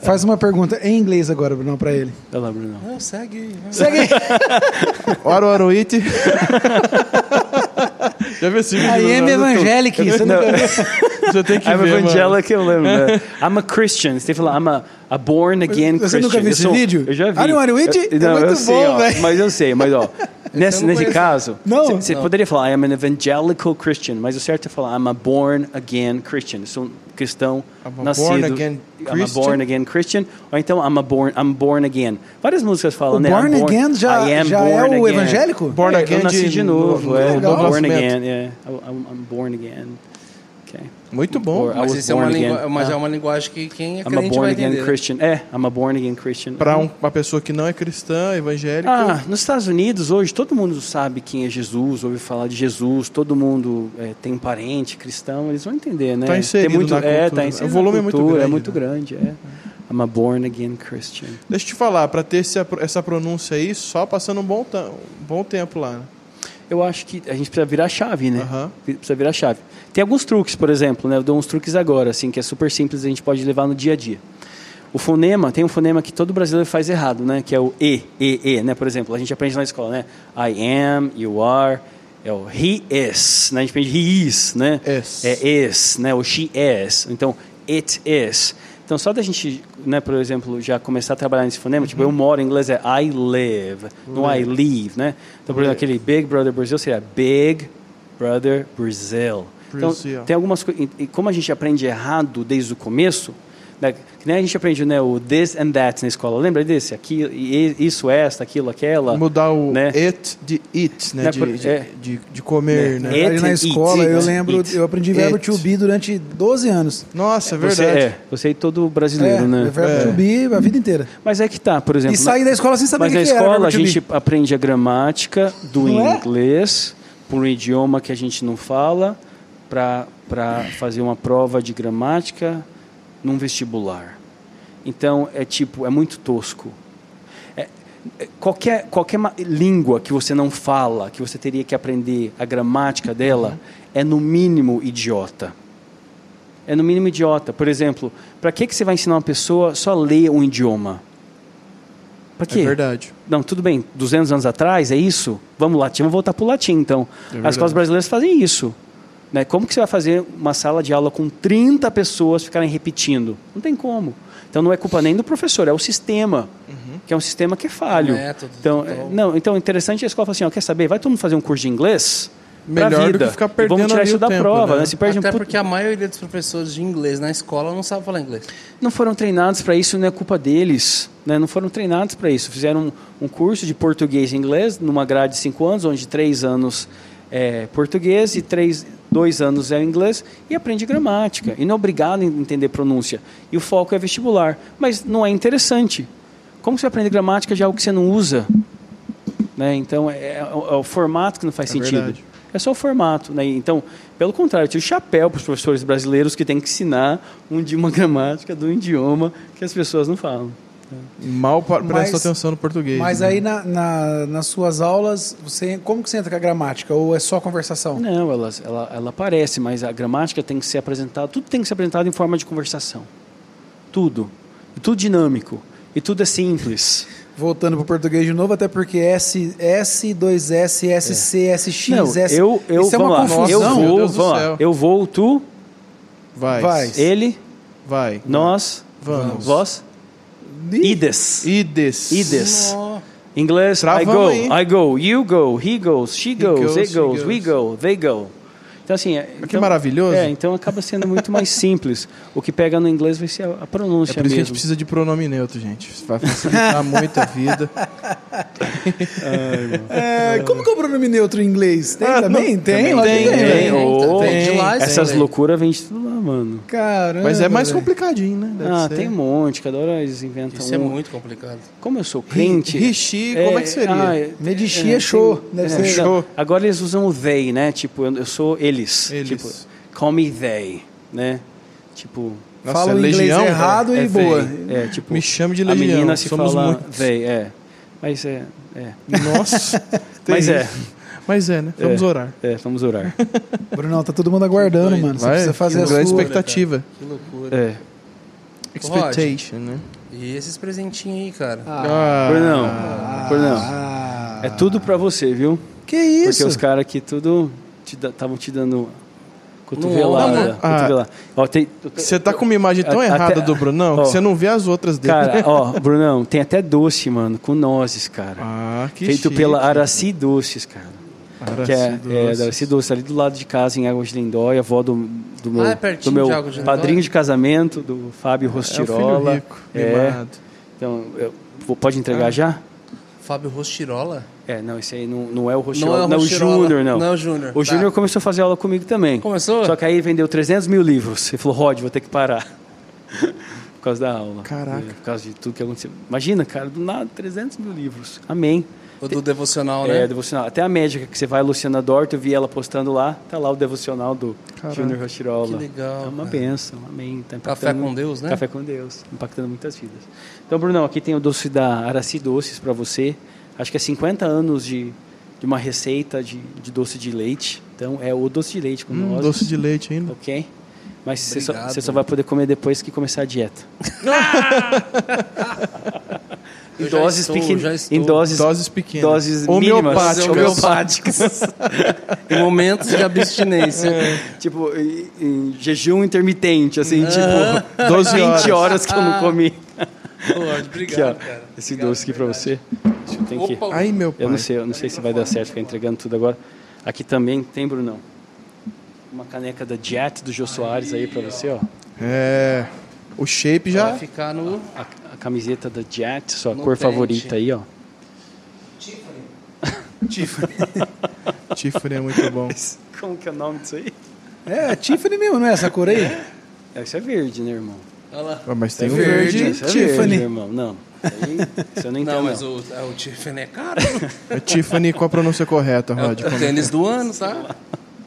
Faz uma pergunta em inglês agora, Bruno, pra ele. Olha lá, Brunão. Não, segue. Segue aí. Ora, ora, it. Já viu esse vídeo? I am evangelic. Você Não. Você tem que I'm ver, mano. evangelic, eu lembro. Né? I'm a Christian. Você tem que falar, I'm a, a born again Você Christian. nunca viu esse sou- vídeo? Eu já vi. Ah, It? Eu- É Não, muito eu sei, bom, velho. Mas eu sei, mas ó. Nesse, não nesse caso, você poderia falar, I am an evangelical Christian, mas o certo é falar, I'm a born again Christian. Eu sou um cristão I'm a nascido. born again I'm a Christian. born again Christian. Ou então, I'm a born, I'm born again. Várias músicas falam, O né? born I'm again já- I am já é born o again. evangélico? Born É, again eu nasci de- de novo. no- é, born again. é. I'm, I'm born again. Muito bom. Or- I Mas é uma, again. mas Ah. é uma linguagem que quem é I'm crente born vai again entender. Christian. É, I'm a born again Christian. Para um- uma pessoa que não é cristã, evangélica. Ah, nos Estados Unidos hoje todo mundo sabe quem é Jesus, ouve falar de Jesus, todo mundo é, tem um parente cristão, eles vão entender, né? Tá inserido tem muito, na é, cultura. tá inserido O volume na é muito cultura, grande, é muito né? grande, é. I'm a born again Christian. Deixa eu te falar, para ter esse- essa pronúncia aí, só passando um bom, um bom tempo lá. né? Eu acho que a gente precisa virar chave, né? Aham. Precisa virar chave. Tem alguns truques, por exemplo, né? Eu dou uns truques agora, assim, que é super simples, a gente pode levar no dia a dia. O fonema, tem um fonema que todo brasileiro faz errado, né? Que é o E, E, E, né? Por exemplo, a gente aprende na escola, né? I am, you are, é o he is, né? A gente aprende he is, né? Is. É is, né? O she is. Então, it is. Então, só da gente, né, por exemplo, já começar a trabalhar nesse fonema, tipo, eu moro em inglês é I live, não I live, né? Então, por exemplo, aquele Big Brother Brasil seria Big Brother Brazil. Então, tem algumas coisas. E como a gente aprende errado desde o começo, né, que nem a gente aprende né, o this and that na escola. Lembra desse? Aqui, isso, esta, aquilo, aquela. Mudar o né? it de it, né? Né, De, por- de, é. de, de comer, Né. né? It na escola, eat, eu it, lembro, eat. eu aprendi verbo It. to be durante 12 anos. Nossa, é Você, verdade. é, você e todo brasileiro, é, né? verbo É. to be a vida inteira. Mas é que tá, por exemplo. E sair da escola sem saber Mas o na que, que era escola verbo a to be. gente aprende a gramática do Não é? inglês por um idioma que a gente não fala para fazer uma prova de gramática num vestibular. Então é tipo é muito tosco. É- é- qualquer qualquer língua que você não fala, que você teria que aprender a gramática dela, Uhum. é no mínimo idiota. É no mínimo idiota. Por exemplo, para que que você vai ensinar uma pessoa só a ler um idioma? Para quê? É verdade. Não, tudo bem, 200 anos atrás, é isso? Vamos latim, vamos voltar para o latim, então. As verdade. escolas brasileiras fazem isso. Né? Como que você vai fazer uma sala de aula com 30 pessoas ficarem repetindo? Não tem como. Então não é culpa nem do professor, é o sistema, que é um sistema que é falho. Método, então, é, total. não, então interessante a escola falar assim, ó, quer saber, vai todo mundo fazer um curso de inglês? Melhor do vida. que ficar E perdendo Vamos tirar isso da tempo, prova, né? né? Se perde Até um porque a maioria dos professores de inglês na escola não sabe falar inglês. não foram treinados para isso, não é culpa deles. Né? Não foram treinados para isso. Fizeram um, um curso de português e inglês numa grade de cinco anos, onde três anos é português e três, dois anos é inglês, e aprende gramática. E não é obrigado a entender pronúncia. E o foco é vestibular. Mas não é interessante. Como você aprende gramática de algo que você não usa? Né? Então, é, é o- é o formato que não faz É sentido. verdade. É só o formato. Né? Então, pelo contrário, eu tiro o chapéu para os professores brasileiros que têm que ensinar um de uma gramática do idioma que as pessoas não falam. Mal presta Mas- atenção no português. Mas né? aí na, na- nas suas aulas, você, como que você entra com a gramática? Ou é só conversação? Não, ela, ela, ela aparece, mas a gramática tem que ser apresentada, tudo tem que ser apresentado em forma de conversação. Tudo. E tudo dinâmico. E tudo é simples. Voltando pro português de novo, até porque S, S, 2S, SC, SX, Não, S. eu, eu, Isso é vamos uma lá, confusão. eu vou, vamos lá. Eu vou, tu, Vai. Vai. ele, Vai. nós, Vamos. vós, ides. Ides. Ides. Ó, Inglês, I Travamos go, aí. I go, you go, he goes, she goes, goes, it she goes, we goes. go, they go. Então, assim... é- Que então- maravilhoso. É, então acaba sendo muito mais simples. O que pega no inglês vai ser a, a pronúncia É por isso que a gente mesmo. precisa de pronome neutro, gente. Isso vai facilitar muito a vida. É, como que é o pronome neutro em inglês? Tem Ah, também? não, tem? também que tem, tem, Tem, né? ô, tem Essas tem. loucuras vêm de tudo lá, mano. Caramba. Mas é mais velho. complicadinho, né? Deve ah, ser. tem um monte, cada hora eles inventam Isso é um. muito complicado. Como eu sou crente... Rishi, como é que seria? ah, é- Medici é show, deve ser. show. Agora eles usam o they, né? Tipo, eu, eu sou eles. Eles. Tipo, call me they, né? Tipo... Nossa, Fala é o inglês legião, errado é e boa. É, tipo... Me chame de A legião. menina se Somos fala muitos. they, é. Mas é... é. Nossa. Mas é. Mas é, né? Vamos É. orar. É, vamos orar. Brunão, tá todo mundo aguardando, mano. Você Vai, precisa fazer a grande sua. expectativa. Que loucura. É. Expectation, né? E esses presentinhos aí, cara? Ah, Brunão, Brunão, Ah, é tudo pra você, viu? Que isso? Porque os caras aqui tudo estavam te, dando cotovelada. Não. cotovelada. Ó, tem, Você tá com uma imagem tão Até- errada do Brunão ó. que você não vê as outras dele. Cara, ó, Brunão, tem até doce, mano, com nozes, cara. Ah, que Feito chique. pela Araci Doces, cara. Que é, é da Araci Doces, ali do lado de casa, em Águas de Lindóia, avó do, do meu, Ah, é do meu de de padrinho de casamento, do Fábio É o Rostirola. filho rico, É. Então, eu- pode entregar Ah. já? Fábio Rostirola? É, não, esse aí não, não é o Rostirola, é não, Rostirola. o Júnior, não. Não é o Júnior. O Tá. Júnior começou a fazer aula comigo também. Começou? Só que aí vendeu 300 mil livros. Ele falou, Rod, vou ter que parar. Por causa da aula. Caraca. É, Por causa de tudo que aconteceu. Imagina, cara, do nada, 300 mil livros. Amém. O do devocional, É, né? devocional. Até a médica que você vai, a Luciana Dort, eu vi ela postando lá, tá lá o devocional do Caraca. Júnior Rochirola. Que legal, É uma cara. benção, amém. Tá Café com Deus, né? Café com Deus, impactando muitas vidas. Então, Brunão, aqui tem o doce da Araci Doces para você. Acho que é 50 anos de, de uma receita de, de doce de leite. Então, é o doce de leite com Hum, nozes. doce de leite ainda. Ok? Mas você só, você só vai poder comer depois que começar a dieta. em doses estou, estou. Em doses, Doses pequenas. doses Homeopáticas. mínimas. Homeopáticas. em momentos de abstinência. Tipo, em, em jejum intermitente, assim, tipo, 12 20 horas. horas. que eu não comi. Lorde, Aqui, obrigado, ó, cara. esse doce aqui pra você. Deixa eu que... Ai, meu pai. Eu não sei, eu não sei se vai dar certo ficar entregando tudo agora. Aqui também tem, Brunão. Uma caneca da Jet do Jô Soares aí pra você, ó. É. O shape já. Vai ficar no... A camiseta da Jet, sua No cor pente. favorita aí, ó. Tiffany é muito bom. Como que é o nome disso aí? É, Tiffany mesmo, não é essa cor aí? É, Isso é verde, né, irmão? Olha lá. Ah, mas tem É um verde. verde. Isso é Tiffany. verde, irmão. Não. Aí, isso eu não entendo. Não, mas o, é, o Tiffany é caro. É Tiffany com a pronúncia correta, É Rod. o tênis do ano, tá?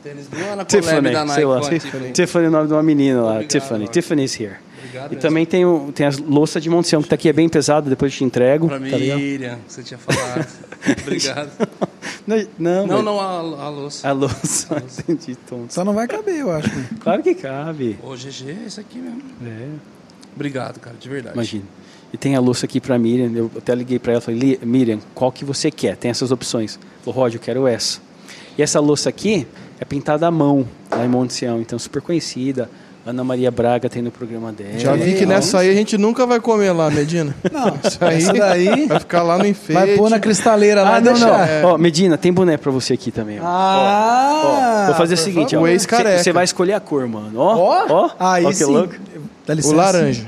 Tênis do ano, a Tiffany, da Nike sei lá. com a Tiffany. Tiffany é o nome de uma menina lá. Obrigado, Tiffany. Rod. Tiffany's here. Obrigado E mesmo. também tem, o, tem as louças de Monte Sião, que tá aqui é bem pesado, depois eu te entrego. Pra tá? Miriam, que você tinha falado. Obrigado. Não, não, Não, não, a, a louça. A louça. Entendi, tonto. Só não vai caber, eu acho. Claro que cabe. Ô, GG, é isso aqui mesmo. É, Obrigado, cara, de verdade. imagina. E tem a louça aqui pra Miriam. Eu até liguei pra ela e falei, "Li- Miriam, qual que você quer? Tem essas opções. Falou, Rod, eu quero essa. E essa louça aqui é pintada à mão, lá em Monte Sião. Então, super conhecida. Ana Maria Braga tem no programa dela. Já vi que nessa aí a gente nunca vai comer lá, Medina. Não, Isso aí daí vai ficar lá no enfeite. vai pôr na cristaleira lá Ah, não, não. deixar. Ó, Medina, tem boné pra você aqui também. ó. Ah! Ó, vou fazer o seguinte, favor. ó. O ex-careca. Você vai escolher a cor, mano. Ó, Ó, ó. aí ó que sim. louco. Dá O licença. laranja.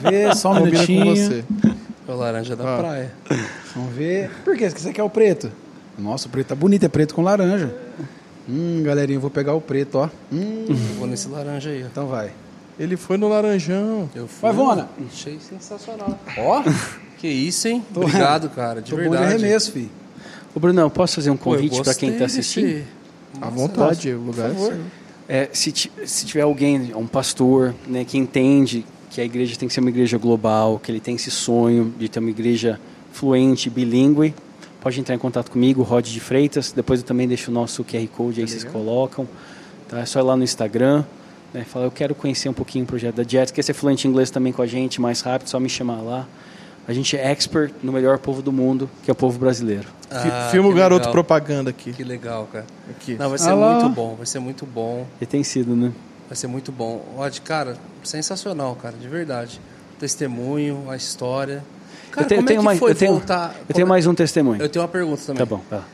Vê, só um Combina com minutinho. você. É o laranja da Ah. praia. Vamos ver. Por que você quer o preto? Nossa, o preto tá bonito, é preto com laranja. Hum, galerinha, eu vou pegar o preto, ó. Hum, Vou nesse laranja aí, ó. então vai. Ele foi no laranjão. Eu fui. Vai, Vona. Achei sensacional. Ó, Que isso, hein? Obrigado, cara, de tô bom de verdade. arremesso, fi. Ô, Brunão, posso fazer um convite pra quem tá gostei assistindo? desse- À vontade, o lugar é. É, se, se tiver alguém, um pastor, né, que entende que a igreja tem que ser uma igreja global, que ele tem esse sonho de ter uma igreja fluente, bilíngue, pode entrar em contato comigo, Rod de Freitas. Depois eu também deixo o nosso QR Code aí, vocês colocam. Tá? É só ir lá no Instagram. Né, falar, eu quero conhecer um pouquinho o projeto da Jet, quer ser fluente em inglês também com a gente, mais rápido, só me chamar lá. A gente é expert no melhor povo do mundo, que é o povo brasileiro. Ah, Filma o que garoto legal. propaganda aqui. Que legal, cara. aqui. Não, vai ser Ah lá. muito bom, vai ser muito bom. E tem sido, né? Vai ser muito bom. De cara, sensacional, cara, de verdade. O testemunho, a história. Cara, eu tenho, como é que mais, foi eu tenho, voltar? eu tenho é- mais um testemunho. Eu tenho uma pergunta também. Tá bom. lá.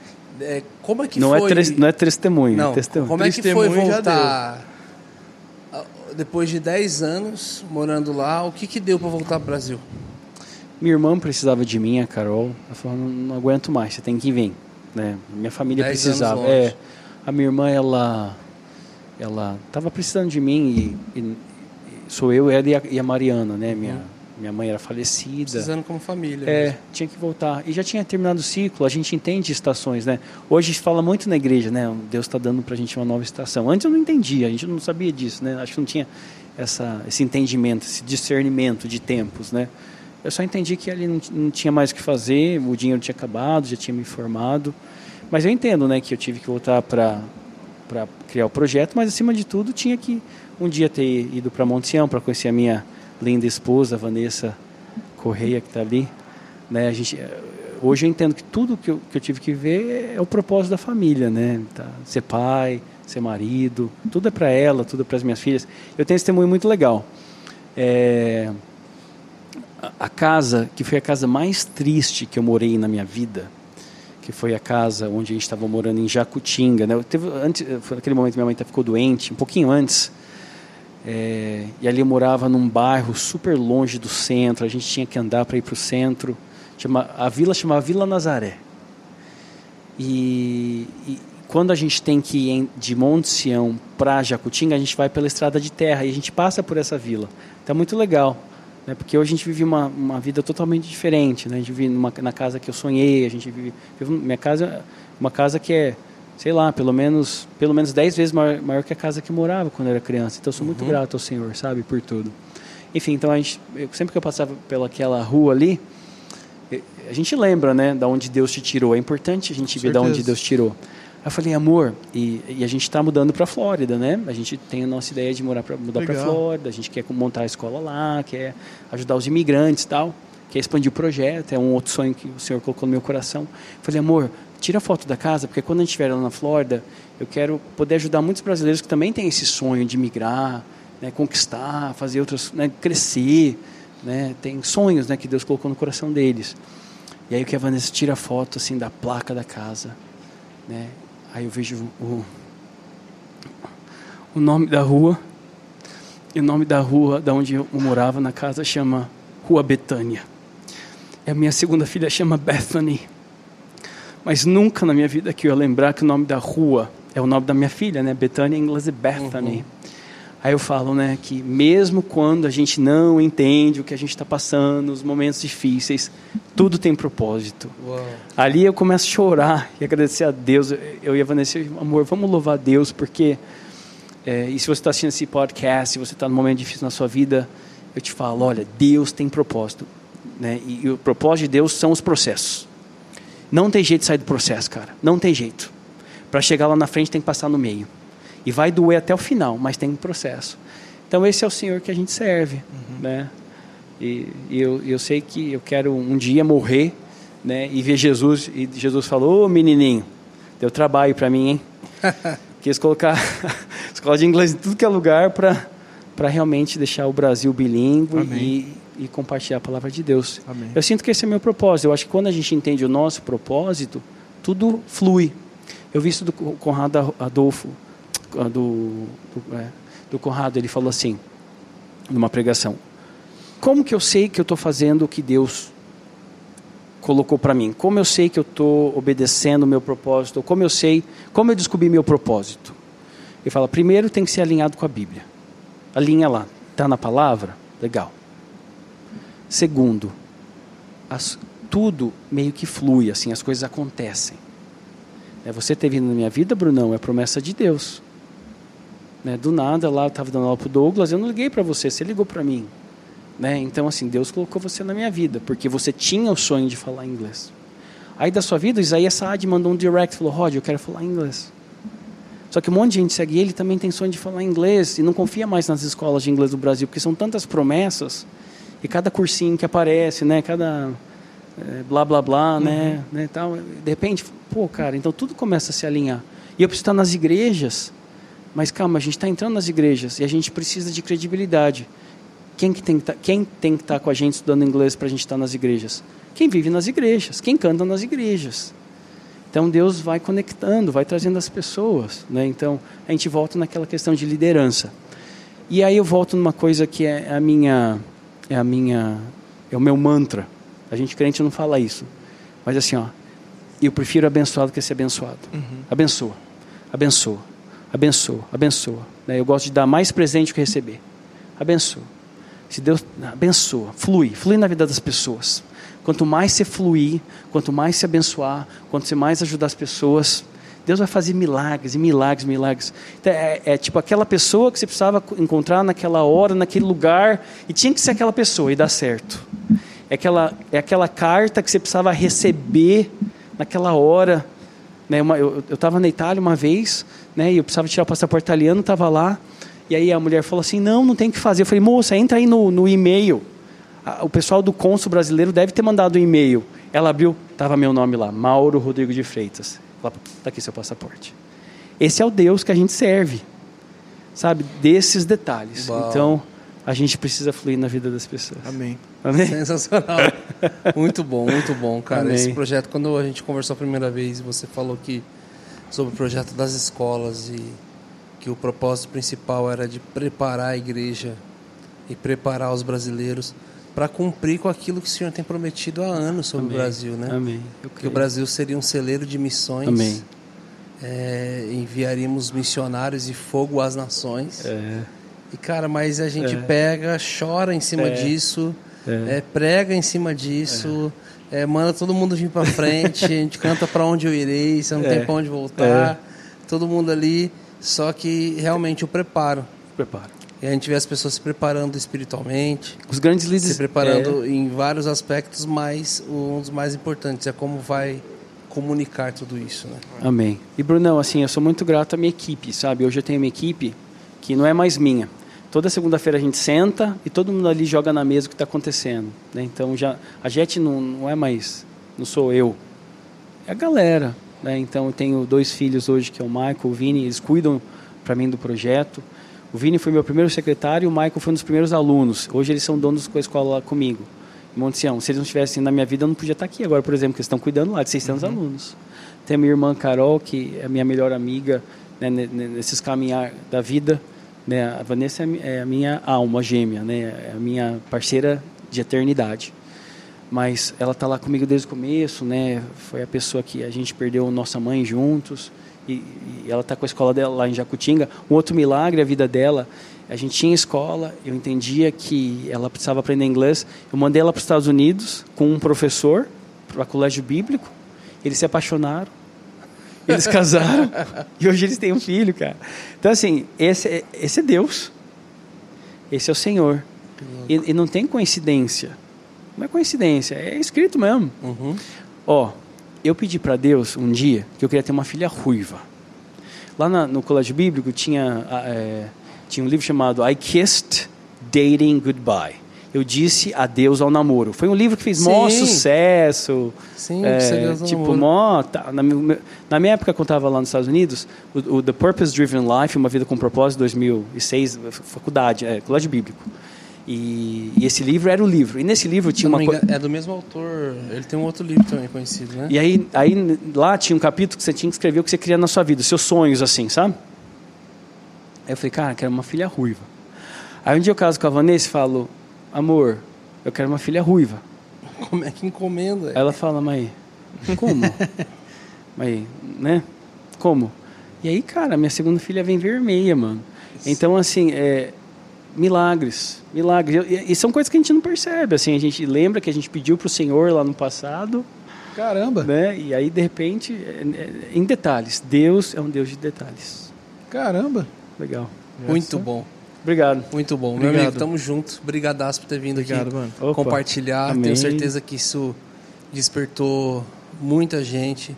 É, como é que Não, foi... é tres- não é testemunho, Não, é testemunho. como é que foi Testemunho voltar... Depois de 10 anos morando lá, o que que deu pra voltar pro Brasil? Minha irmã precisava de mim, a Carol. Ela falou, não, não aguento mais, você tem que vir. Né? Minha família Dez precisava. É, a minha irmã, ela ela estava precisando de mim e, e- sou eu, ela e a, e a Mariana, né? Minha, minha mãe era falecida. Precisando como família. É, mesmo. tinha que voltar. E já tinha terminado o ciclo, a gente entende estações, né? Hoje se fala muito na igreja, né? Deus está dando pra gente uma nova estação. Antes eu não entendia, a gente não sabia disso, né? Acho que não tinha essa, esse entendimento, esse discernimento de tempos, né? Eu só entendi que ali não, não tinha mais o que fazer, o dinheiro tinha acabado, já tinha me formado. Mas eu entendo, né, que eu tive que voltar para para criar o projeto, mas acima de tudo tinha que um dia ter ido para Monte Sião para conhecer a minha linda esposa Vanessa Correia que está ali, né? A gente eh, hoje eu entendo que tudo que eu, que eu tive que ver é o propósito da família, né? Tá? Ser pai, ser marido, tudo é para ela, tudo é para as minhas filhas. Eu tenho esse testemunho muito legal. É, a- casa que foi a casa mais triste que eu morei na minha vida, que foi a casa onde a gente estava morando em Jacutinga. Né? Eu Teve, antes, foi naquele momento minha mãe ficou doente, um pouquinho antes. É, e ali eu morava num bairro super longe do centro. A gente tinha que andar para ir para o centro. Chama, a vila chamava Vila Nazaré. E, e quando a gente tem que ir de Monte Sião para Jacutinga, a gente vai pela estrada de terra e a gente passa por essa vila. Então é muito legal, né? porque hoje a gente vive uma, uma vida totalmente diferente. Né? A gente vive numa, na casa que eu sonhei, a gente vive, vive minha casa uma casa que é, sei lá, pelo menos pelo menos 10 vezes maior, maior que a casa que eu morava quando eu era criança. Então eu sou muito grato ao Senhor, sabe, por tudo. Enfim, então a gente, eu- sempre que eu passava pelaquela rua ali, a gente lembra, né, da onde Deus te tirou. É importante a gente ver da onde. Deus tirou. Aí eu falei, amor, e, e a gente está mudando para Flórida, né? A gente tem a nossa ideia de morar pra, mudar para Legal. Flórida, a gente quer montar a escola lá, quer ajudar os imigrantes e tal, quer expandir o projeto, é um outro sonho que o Senhor colocou no meu coração. Eu falei, amor, tira foto da casa, porque quando a gente estiver lá na Flórida, eu quero poder ajudar muitos brasileiros que também têm esse sonho de migrar, né, conquistar, fazer outras, né, crescer, né, tem sonhos, né, que Deus colocou no coração deles. E aí o que a Vanessa tira foto assim da placa da casa, né? Aí eu vejo o o nome da rua e o nome da rua da onde eu morava na casa chama Rua Betânia. E a minha segunda filha chama Bethany. Mas nunca na minha vida que eu ia lembrar que o nome da rua é o nome da minha filha, né? Betânia em inglês é Bethany. Aí eu falo, né, que mesmo quando a gente não entende o que a gente está passando, os momentos difíceis, tudo tem propósito. Uau. Ali eu começo a chorar e agradecer a Deus. Eu e a Vanessa, amor, vamos louvar a Deus, porque. é, e se você está assistindo esse podcast, se você está num momento difícil na sua vida, eu te falo: olha, Deus tem propósito. Né? E, e o propósito de Deus são os processos. Não tem jeito de sair do processo, cara. Não tem jeito. Para chegar lá na frente tem que passar no meio. E vai doer até o final, mas tem um processo. Então esse é o Senhor que a gente serve, né? E, e eu, eu sei que eu quero um dia morrer, né? E ver Jesus e Jesus falou: "Ô menininho, deu trabalho para mim, hein? Quis colocar escola de inglês em tudo que é lugar para para realmente deixar o Brasil bilíngue Amém. e, e compartilhar a palavra de Deus. Amém. Eu sinto que esse é o meu propósito. Eu acho que quando a gente entende o nosso propósito, tudo flui. Eu vi isso do Conrado Adolfo, do, do, é, do Conrado, ele falou assim, numa pregação: Como que eu sei que eu estou fazendo o que Deus colocou para mim? Como eu sei que eu estou obedecendo o meu propósito? Como eu sei, como eu descobri meu propósito? Ele fala: primeiro tem que ser alinhado com a Bíblia. Alinha lá, está na palavra? Legal. Segundo, as- tudo meio que flui, assim, as coisas acontecem. É, você ter vindo na minha vida, Brunão, é promessa de Deus. Né, do nada, lá eu estava dando aula para o Douglas, eu não liguei para você, você ligou para mim. Né? Então, assim, Deus colocou você na minha vida, porque você tinha o sonho de falar inglês. Aí da sua vida, Isaías Saad mandou um direct, falou, Rod, eu quero falar inglês. Só que um monte de gente segue ele também tem sonho de falar inglês e não confia mais nas escolas de inglês do Brasil, porque são tantas promessas E cada cursinho que aparece, né? Cada é, blá blá blá, né? né tal, de repente, pô, cara, então tudo começa a se alinhar. E eu preciso estar nas igrejas, mas calma, a gente está entrando nas igrejas e a gente precisa de credibilidade. Quem, que tem, que tá, quem tem que estar com a gente estudando inglês para a gente estar nas igrejas? Quem vive nas igrejas, quem canta nas igrejas. Então Deus vai conectando, vai trazendo as pessoas. Né? Então a gente volta naquela questão de liderança. E aí eu volto numa coisa que é a minha, é a minha, é o meu mantra. A gente crente não fala isso, mas assim ó, eu prefiro abençoado que ser abençoado. Uhum. Abençoa, abençoa, abençoa, abençoa. Né? Eu gosto de dar mais presente que receber. Abençoa. Se Deus abençoa, flui, flui na vida das pessoas. Quanto mais você fluir, quanto mais se abençoar, quanto você mais ajudar as pessoas, Deus vai fazer milagres e milagres, milagres. Então, é, é, tipo aquela pessoa que você precisava encontrar naquela hora, naquele lugar, e tinha que ser aquela pessoa e dar certo. É aquela, é aquela carta que você precisava receber naquela hora. Né? Uma, eu estava na Itália uma vez, né, e eu precisava tirar o passaporte italiano, estava lá, e aí a mulher falou assim: não, não tem que fazer. Eu falei, moça, entra aí no, no e-mail o pessoal do cônsul brasileiro deve ter mandado um e-mail. Ela abriu, estava meu nome lá, Mauro Rodrigo de Freitas. Está aqui seu passaporte. Esse é o Deus que a gente serve, sabe? Desses detalhes. Uau. Então, a gente precisa fluir na vida das pessoas. Amém. Amém? Sensacional. muito bom, muito bom, cara. Amém. Esse projeto, quando a gente conversou a primeira vez, você falou que sobre o projeto das escolas e que o propósito principal era de preparar a igreja e preparar os brasileiros para cumprir com aquilo que o Senhor tem prometido há anos sobre Amém. o Brasil, né? Amém. Que o Brasil seria um celeiro de missões. Amém. É, enviaríamos missionários e fogo às nações. É. E cara, mas a gente é. pega, chora em cima é. disso, é. é. prega em cima disso, manda todo mundo vir para frente, a gente canta para onde eu irei, você não tem para onde voltar, todo mundo ali. Só que realmente o preparo. Preparo e a gente vê as pessoas se preparando espiritualmente. Os grandes líderes. Se preparando é... em vários aspectos, mas um dos mais importantes é como vai comunicar tudo isso. Né? Amém. E Brunão, assim, eu sou muito grato à minha equipe, sabe? Hoje eu tenho uma equipe que não é mais minha. Toda segunda-feira a gente senta e todo mundo ali joga na mesa o que está acontecendo. Né? Então já a gente não, não é mais, não sou eu, é a galera. Né? Então eu tenho dois filhos hoje que é o Michael, o Vini, eles cuidam para mim do projeto. O Vini foi meu primeiro secretário e o Michael foi um dos primeiros alunos. Hoje eles são donos da escola lá comigo, em. Se eles não estivessem na minha vida, eu não podia estar aqui agora, por exemplo, que eles estão cuidando lá de 600 uhum. alunos. Tem a minha irmã Carol, que é a minha melhor amiga né, nesses caminhar da vida. Né? A Vanessa é, é a minha alma gêmea, né? é a minha parceira de eternidade. Mas ela está lá comigo desde o começo, né? foi a pessoa que a gente perdeu nossa mãe juntos e, e ela está com a escola dela lá em Jacutinga. Um outro milagre a vida dela, a gente tinha escola, eu entendia que ela precisava aprender inglês. Eu mandei ela para os Estados Unidos com um professor para colégio bíblico. Eles se apaixonaram. Eles casaram e hoje eles têm um filho, cara. Então, assim, esse é, esse é Deus. Esse é o Senhor. E, e, não tem coincidência. Não é coincidência, é escrito mesmo. Uhum. Ó, eu pedi para Deus um dia que eu queria ter uma filha ruiva. Lá na, no colégio bíblico tinha, é, tinha um livro chamado I Kissed Dating Goodbye. Eu disse adeus ao namoro. Foi um livro que fez maior sucesso. Sim, é, tipo, mó, tá, na, na, minha época, quando estava lá nos Estados Unidos, o, o The Purpose Driven Life, Uma Vida com Propósito, 2006, faculdade, é, colégio bíblico. E, e, esse livro era o livro. E nesse livro tinha uma coisa. É do mesmo autor. Ele tem um outro livro também conhecido, né? E aí, aí lá tinha um capítulo que você tinha que escrever o que você queria na sua vida, seus sonhos, assim, sabe? Aí eu falei, cara, quero uma filha ruiva. Aí um dia eu caso com a Vanessa e falo, amor, eu quero uma filha ruiva. Como é que encomenda? Ela fala, mãe, como? mãe, né? Como? E aí, cara, minha segunda filha vem vermelha, mano. Então, assim, é, milagres, milagres. E, e, são coisas que a gente não percebe. Assim, a gente lembra que a gente pediu para o Senhor lá no passado. Caramba! Né? E aí, de repente, é, é, em detalhes. Deus é um Deus de detalhes. Caramba! Legal. Muito bom. Obrigado. Muito bom. Obrigado. Meu amigo, tamo junto. Obrigadaço por ter vindo Obrigado, aqui mano. compartilhar. Amém. Tenho certeza que isso despertou muita gente.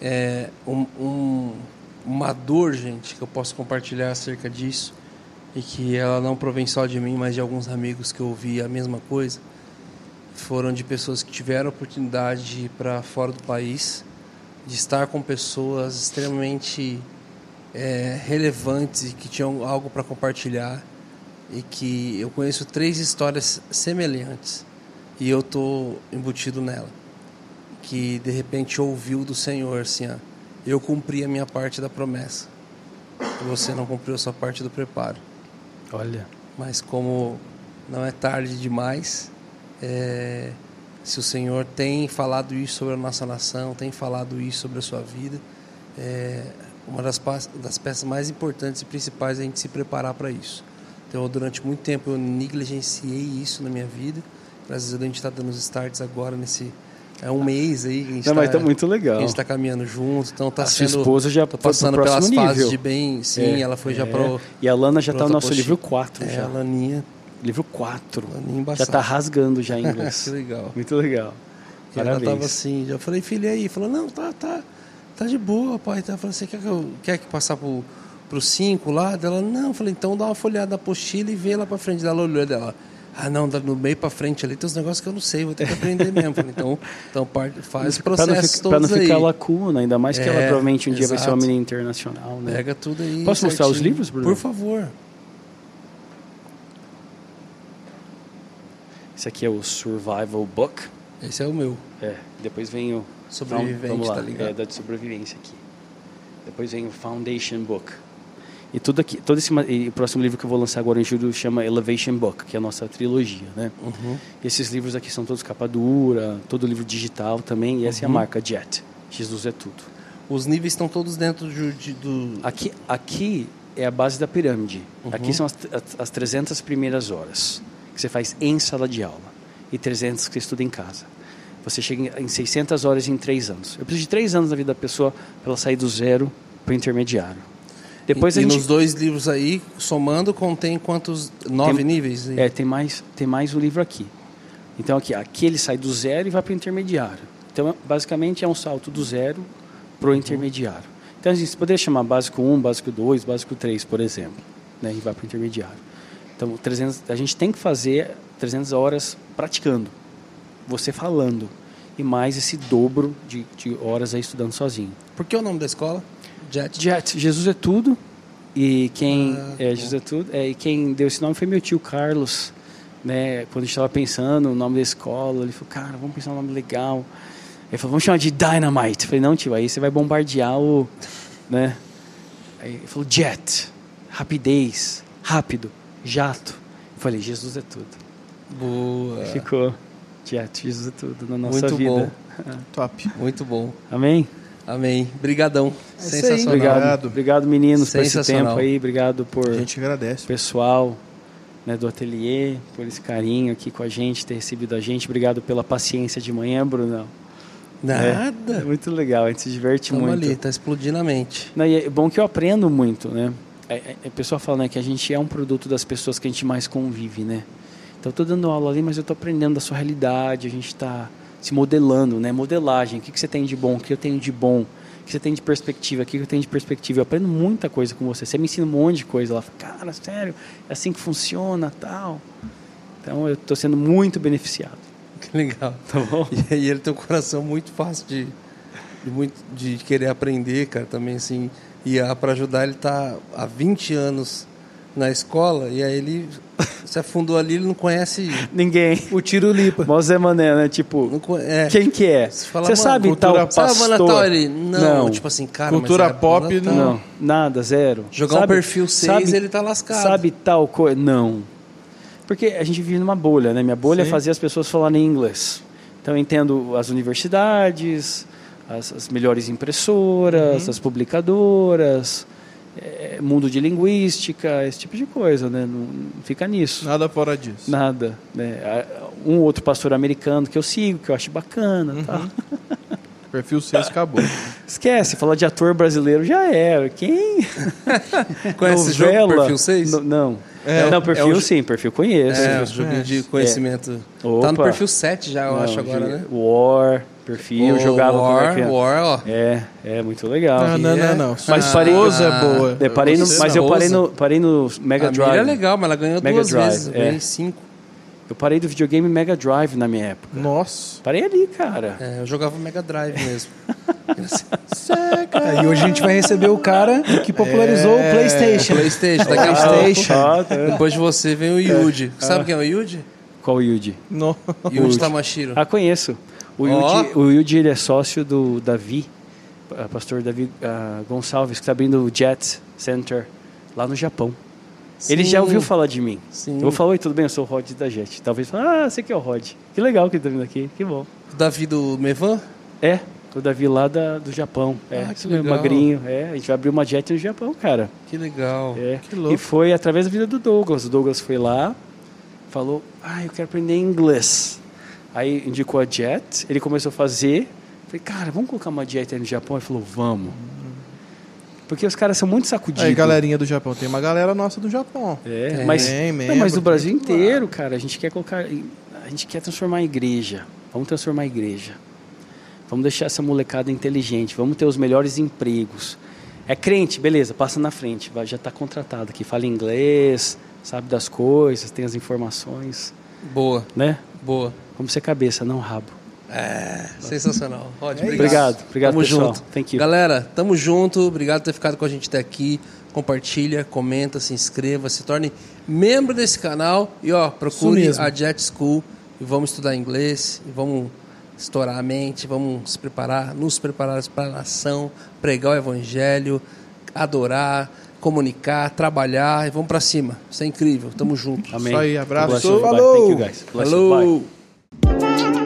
É, um, um, uma dor, gente, que eu posso compartilhar acerca disso e que ela não provém só de mim, mas de alguns amigos que ouvi a mesma coisa, foram de pessoas que tiveram oportunidade de ir para fora do país, de estar com pessoas extremamente é, relevantes e que tinham algo para compartilhar. E que eu conheço três histórias semelhantes e eu tô embutido nela. Que de repente ouviu do Senhor assim ó, eu cumpri a minha parte da promessa. Você não cumpriu a sua parte do preparo Olha. mas como não é tarde demais é, se o Senhor tem falado isso sobre a nossa nação tem falado isso sobre a sua vida é, uma das, das peças mais importantes e principais é a gente se preparar para isso. Então, durante muito tempo eu negligenciei isso na minha vida. Graças a Deus a gente está dando os starts agora nesse é um mês aí que a gente Não, mas tá muito legal. A gente está caminhando junto, então tá A sendo sua esposa já pro passando pelas nível. fases de bem, sim, É, ela foi já é. pro E a Lana já tá no nosso outra livro apostila. 4 É, já. a Laninha, Livro 4. Laninha Já tá rasgando já em inglês. que legal. Muito legal. E ela Parabéns. tava assim, já falei, filha, e aí? Falou, não, tá, tá, tá de boa, pai. Tá, eu falei, você quer que eu quer que passar pro, pro 5 lá? Dela, não. Eu falei, então dá uma folhada na apostila e vê lá pra frente. Dela olhou dela. Ah, não, no meio pra frente ali tem uns negócios que eu não sei, vou ter que aprender mesmo. Então, então faz os Pra não, fi- pra não ficar aí. lacuna, ainda mais que ela É, provavelmente um dia vai ser uma exato. menina internacional, né? Pega tudo aí. Posso mostrar os certinho. livros, Bruno? Por favor. Esse aqui é o Survival Book. Esse é o meu. É, depois vem o Sobrevivente, vamos lá, tá ligado? É, da de sobrevivência aqui. Depois vem o Foundation Book. E tudo aqui, todo esse e o próximo livro que eu vou lançar agora em julho chama Elevation Book, que é a nossa trilogia, né? Uhum. Esses livros aqui são todos capa dura, todo livro digital também, e essa é a Uhum. marca Jet. Jesus é tudo. Os níveis estão todos dentro de- de- do. Aqui, aqui é a base da pirâmide. Uhum. Aqui são as, as, as 300 primeiras horas que você faz em sala de aula e 300 que você estuda em casa. Você chega em- em 600 horas em 3 anos. Eu preciso de 3 anos na vida da pessoa para ela sair do zero para o intermediário. Depois e, a gente... nos dois livros aí, somando, contém quantos? Nove Tem- níveis? É, tem mais, tem mais o livro aqui. Então aqui, aqui ele sai do zero e vai para o intermediário. Então basicamente é um salto do zero para o intermediário. Então assim, você poderia chamar básico 1, básico 2, básico 3, por exemplo, né, e vai para o intermediário. Então 300, a gente tem que fazer 300 horas praticando, você falando, e mais esse dobro de, de horas aí estudando sozinho. Por que o nome da escola? Jet. Jet, Jesus é tudo. E quem Ah, é bom. Jesus é tudo. É, e quem deu esse nome foi meu tio Carlos, né? Quando a gente estava pensando no nome da escola, ele falou: "Cara, vamos pensar um nome legal". Ele falou: "Vamos chamar de Dynamite". Eu falei: "Não, tio, aí você vai bombardear o, né?" Aí ele falou: "Jet, rapidez, rápido, jato". Eu falei: "Jesus é tudo". Boa. Ficou Jet, Jesus é tudo na nossa Muito vida. bom. Top. Muito bom. Amém. Amém. Brigadão. É. Sensacional. Obrigado, Obrigado. meninos por esse Sensacional. tempo aí, obrigado por A gente agradece. pessoal né, do ateliê, por esse carinho aqui com a gente, ter recebido a gente. Obrigado pela paciência de manhã, Brunão. É Nada. muito legal, a gente se diverte Estamos muito. ali, tá explodindo a mente. Não, e é bom que eu aprendo muito, né? É, é, a pessoa fala né, que a gente é um produto das pessoas que a gente mais convive, né? Então eu tô dando aula ali, mas eu tô aprendendo da sua realidade, a gente está se modelando, né? Modelagem, o que, que você tem de bom, o que eu tenho de bom, o que você tem de perspectiva, o que eu tenho de perspectiva. Eu aprendo muita coisa com você. Você me ensina um monte de coisa. Ela fala, cara, sério, é assim que funciona, tal. Então eu tô sendo muito beneficiado. Que legal. Tá bom? E aí ele tem um coração muito fácil de, de, muito, de querer aprender, cara, também assim. E para ajudar, ele tá há 20 anos na escola e aí ele se afundou ali, ele não conhece. Ninguém. O tiro lipa. Mó Zé Mané, né? Tipo, Não conhe- é. quem que é? Você fala, sabe tal pop. Sabe, pastor? Natal, ele, não, Não. tipo assim, cara, Cultura mas é pop, Natal. Não, nada, zero. Jogar um Sabe- perfil 6, sabe- ele tá lascado. Sabe tal coisa? Não. Porque a gente vive numa bolha, né? Minha bolha é Sim. fazer as pessoas falarem inglês. Então eu entendo as universidades, as, as melhores impressoras, as publicadoras, eh, mundo de linguística, esse tipo de coisa, né? Não, não fica nisso. Nada fora disso. Nada. Né? Um outro pastor americano que eu sigo, que eu acho bacana. Tal. Perfil 6 acabou. Esquece, falar de ator brasileiro já era. Quem? Conhece esse jogo, perfil 6? No- não. É, não, é perfil um jo- sim, perfil conheço. É, o joguinho de conhecimento. É. Tá no perfil 7 já, eu Não, acho agora, né? War. Perfil, Ô, jogava War. War, ó. É, é muito legal. Não, não, é? não, não. Mas parei- esposa é boa. É, parei no- mas eu parei no, parei no Mega a Drive. Mira é legal, mas ela ganhou Mega duas Drive, vezes. É. ganhei cinco. Eu parei do videogame Mega Drive na minha época. Nossa. Parei ali, cara. É, eu jogava Mega Drive mesmo. É, e hoje a gente vai receber o cara que popularizou o PlayStation. Playstation, daqui a PlayStation. Ah, tá. Depois de você vem o Yuji. Sabe quem é o Yuji? Qual o Yuji? No... Yuji Tamashiro. Ah, conheço. O Ó. Yuji, o Yuji ele é sócio do Davi, pastor Davi ah, Gonçalves, que está abrindo o Jet Center lá no Japão. Ele já Sim. ouviu falar de mim. Sim. Eu vou falar, oi, tudo bem? Eu sou o Rod da Jet. Talvez fale, ah, você que é o Rod. Que legal que ele tá vindo aqui, que bom. O Davi do Mevan? É, o Davi lá da, do Japão. É, Ah, que legal. magrinho. É, a gente vai abrir uma Jet no Japão, cara. Que legal. É. Que louco. E foi através da vida do Douglas. O Douglas foi lá, falou, ah, eu quero aprender inglês. Aí indicou a Jet, ele começou a fazer. Falei, cara, vamos colocar uma Jet aí no Japão? Ele falou, vamos. Porque os caras são muito sacudidos. Aí, galerinha do Japão. Tem uma galera nossa do Japão. É, Tem, mas, tem não, membro, mas do Brasil inteiro, cara, a gente quer colocar, a gente quer transformar a igreja. Vamos transformar a igreja. Vamos deixar essa molecada inteligente. Vamos ter os melhores empregos. É crente, beleza, passa na frente, vai, já está contratado aqui, fala inglês, sabe das coisas, tem as informações, Boa, né? boa. Vamos ser cabeça, não rabo. É, sensacional. Rod, obrigado. Obrigado, obrigado, tamo pessoal. junto. Thank you. Galera, tamo junto. Obrigado por ter ficado com a gente até aqui. Compartilha, comenta, se inscreva, se torne membro desse canal. E ó, procure a Jet School e vamos estudar inglês. E vamos estourar a mente, vamos se preparar, nos preparar para a nação, pregar o evangelho, adorar, comunicar, trabalhar e vamos para cima. Isso é incrível. Tamo junto. Amém. Isso aí, abraço. Falou. Thank you guys. Bless. Falou! Bye.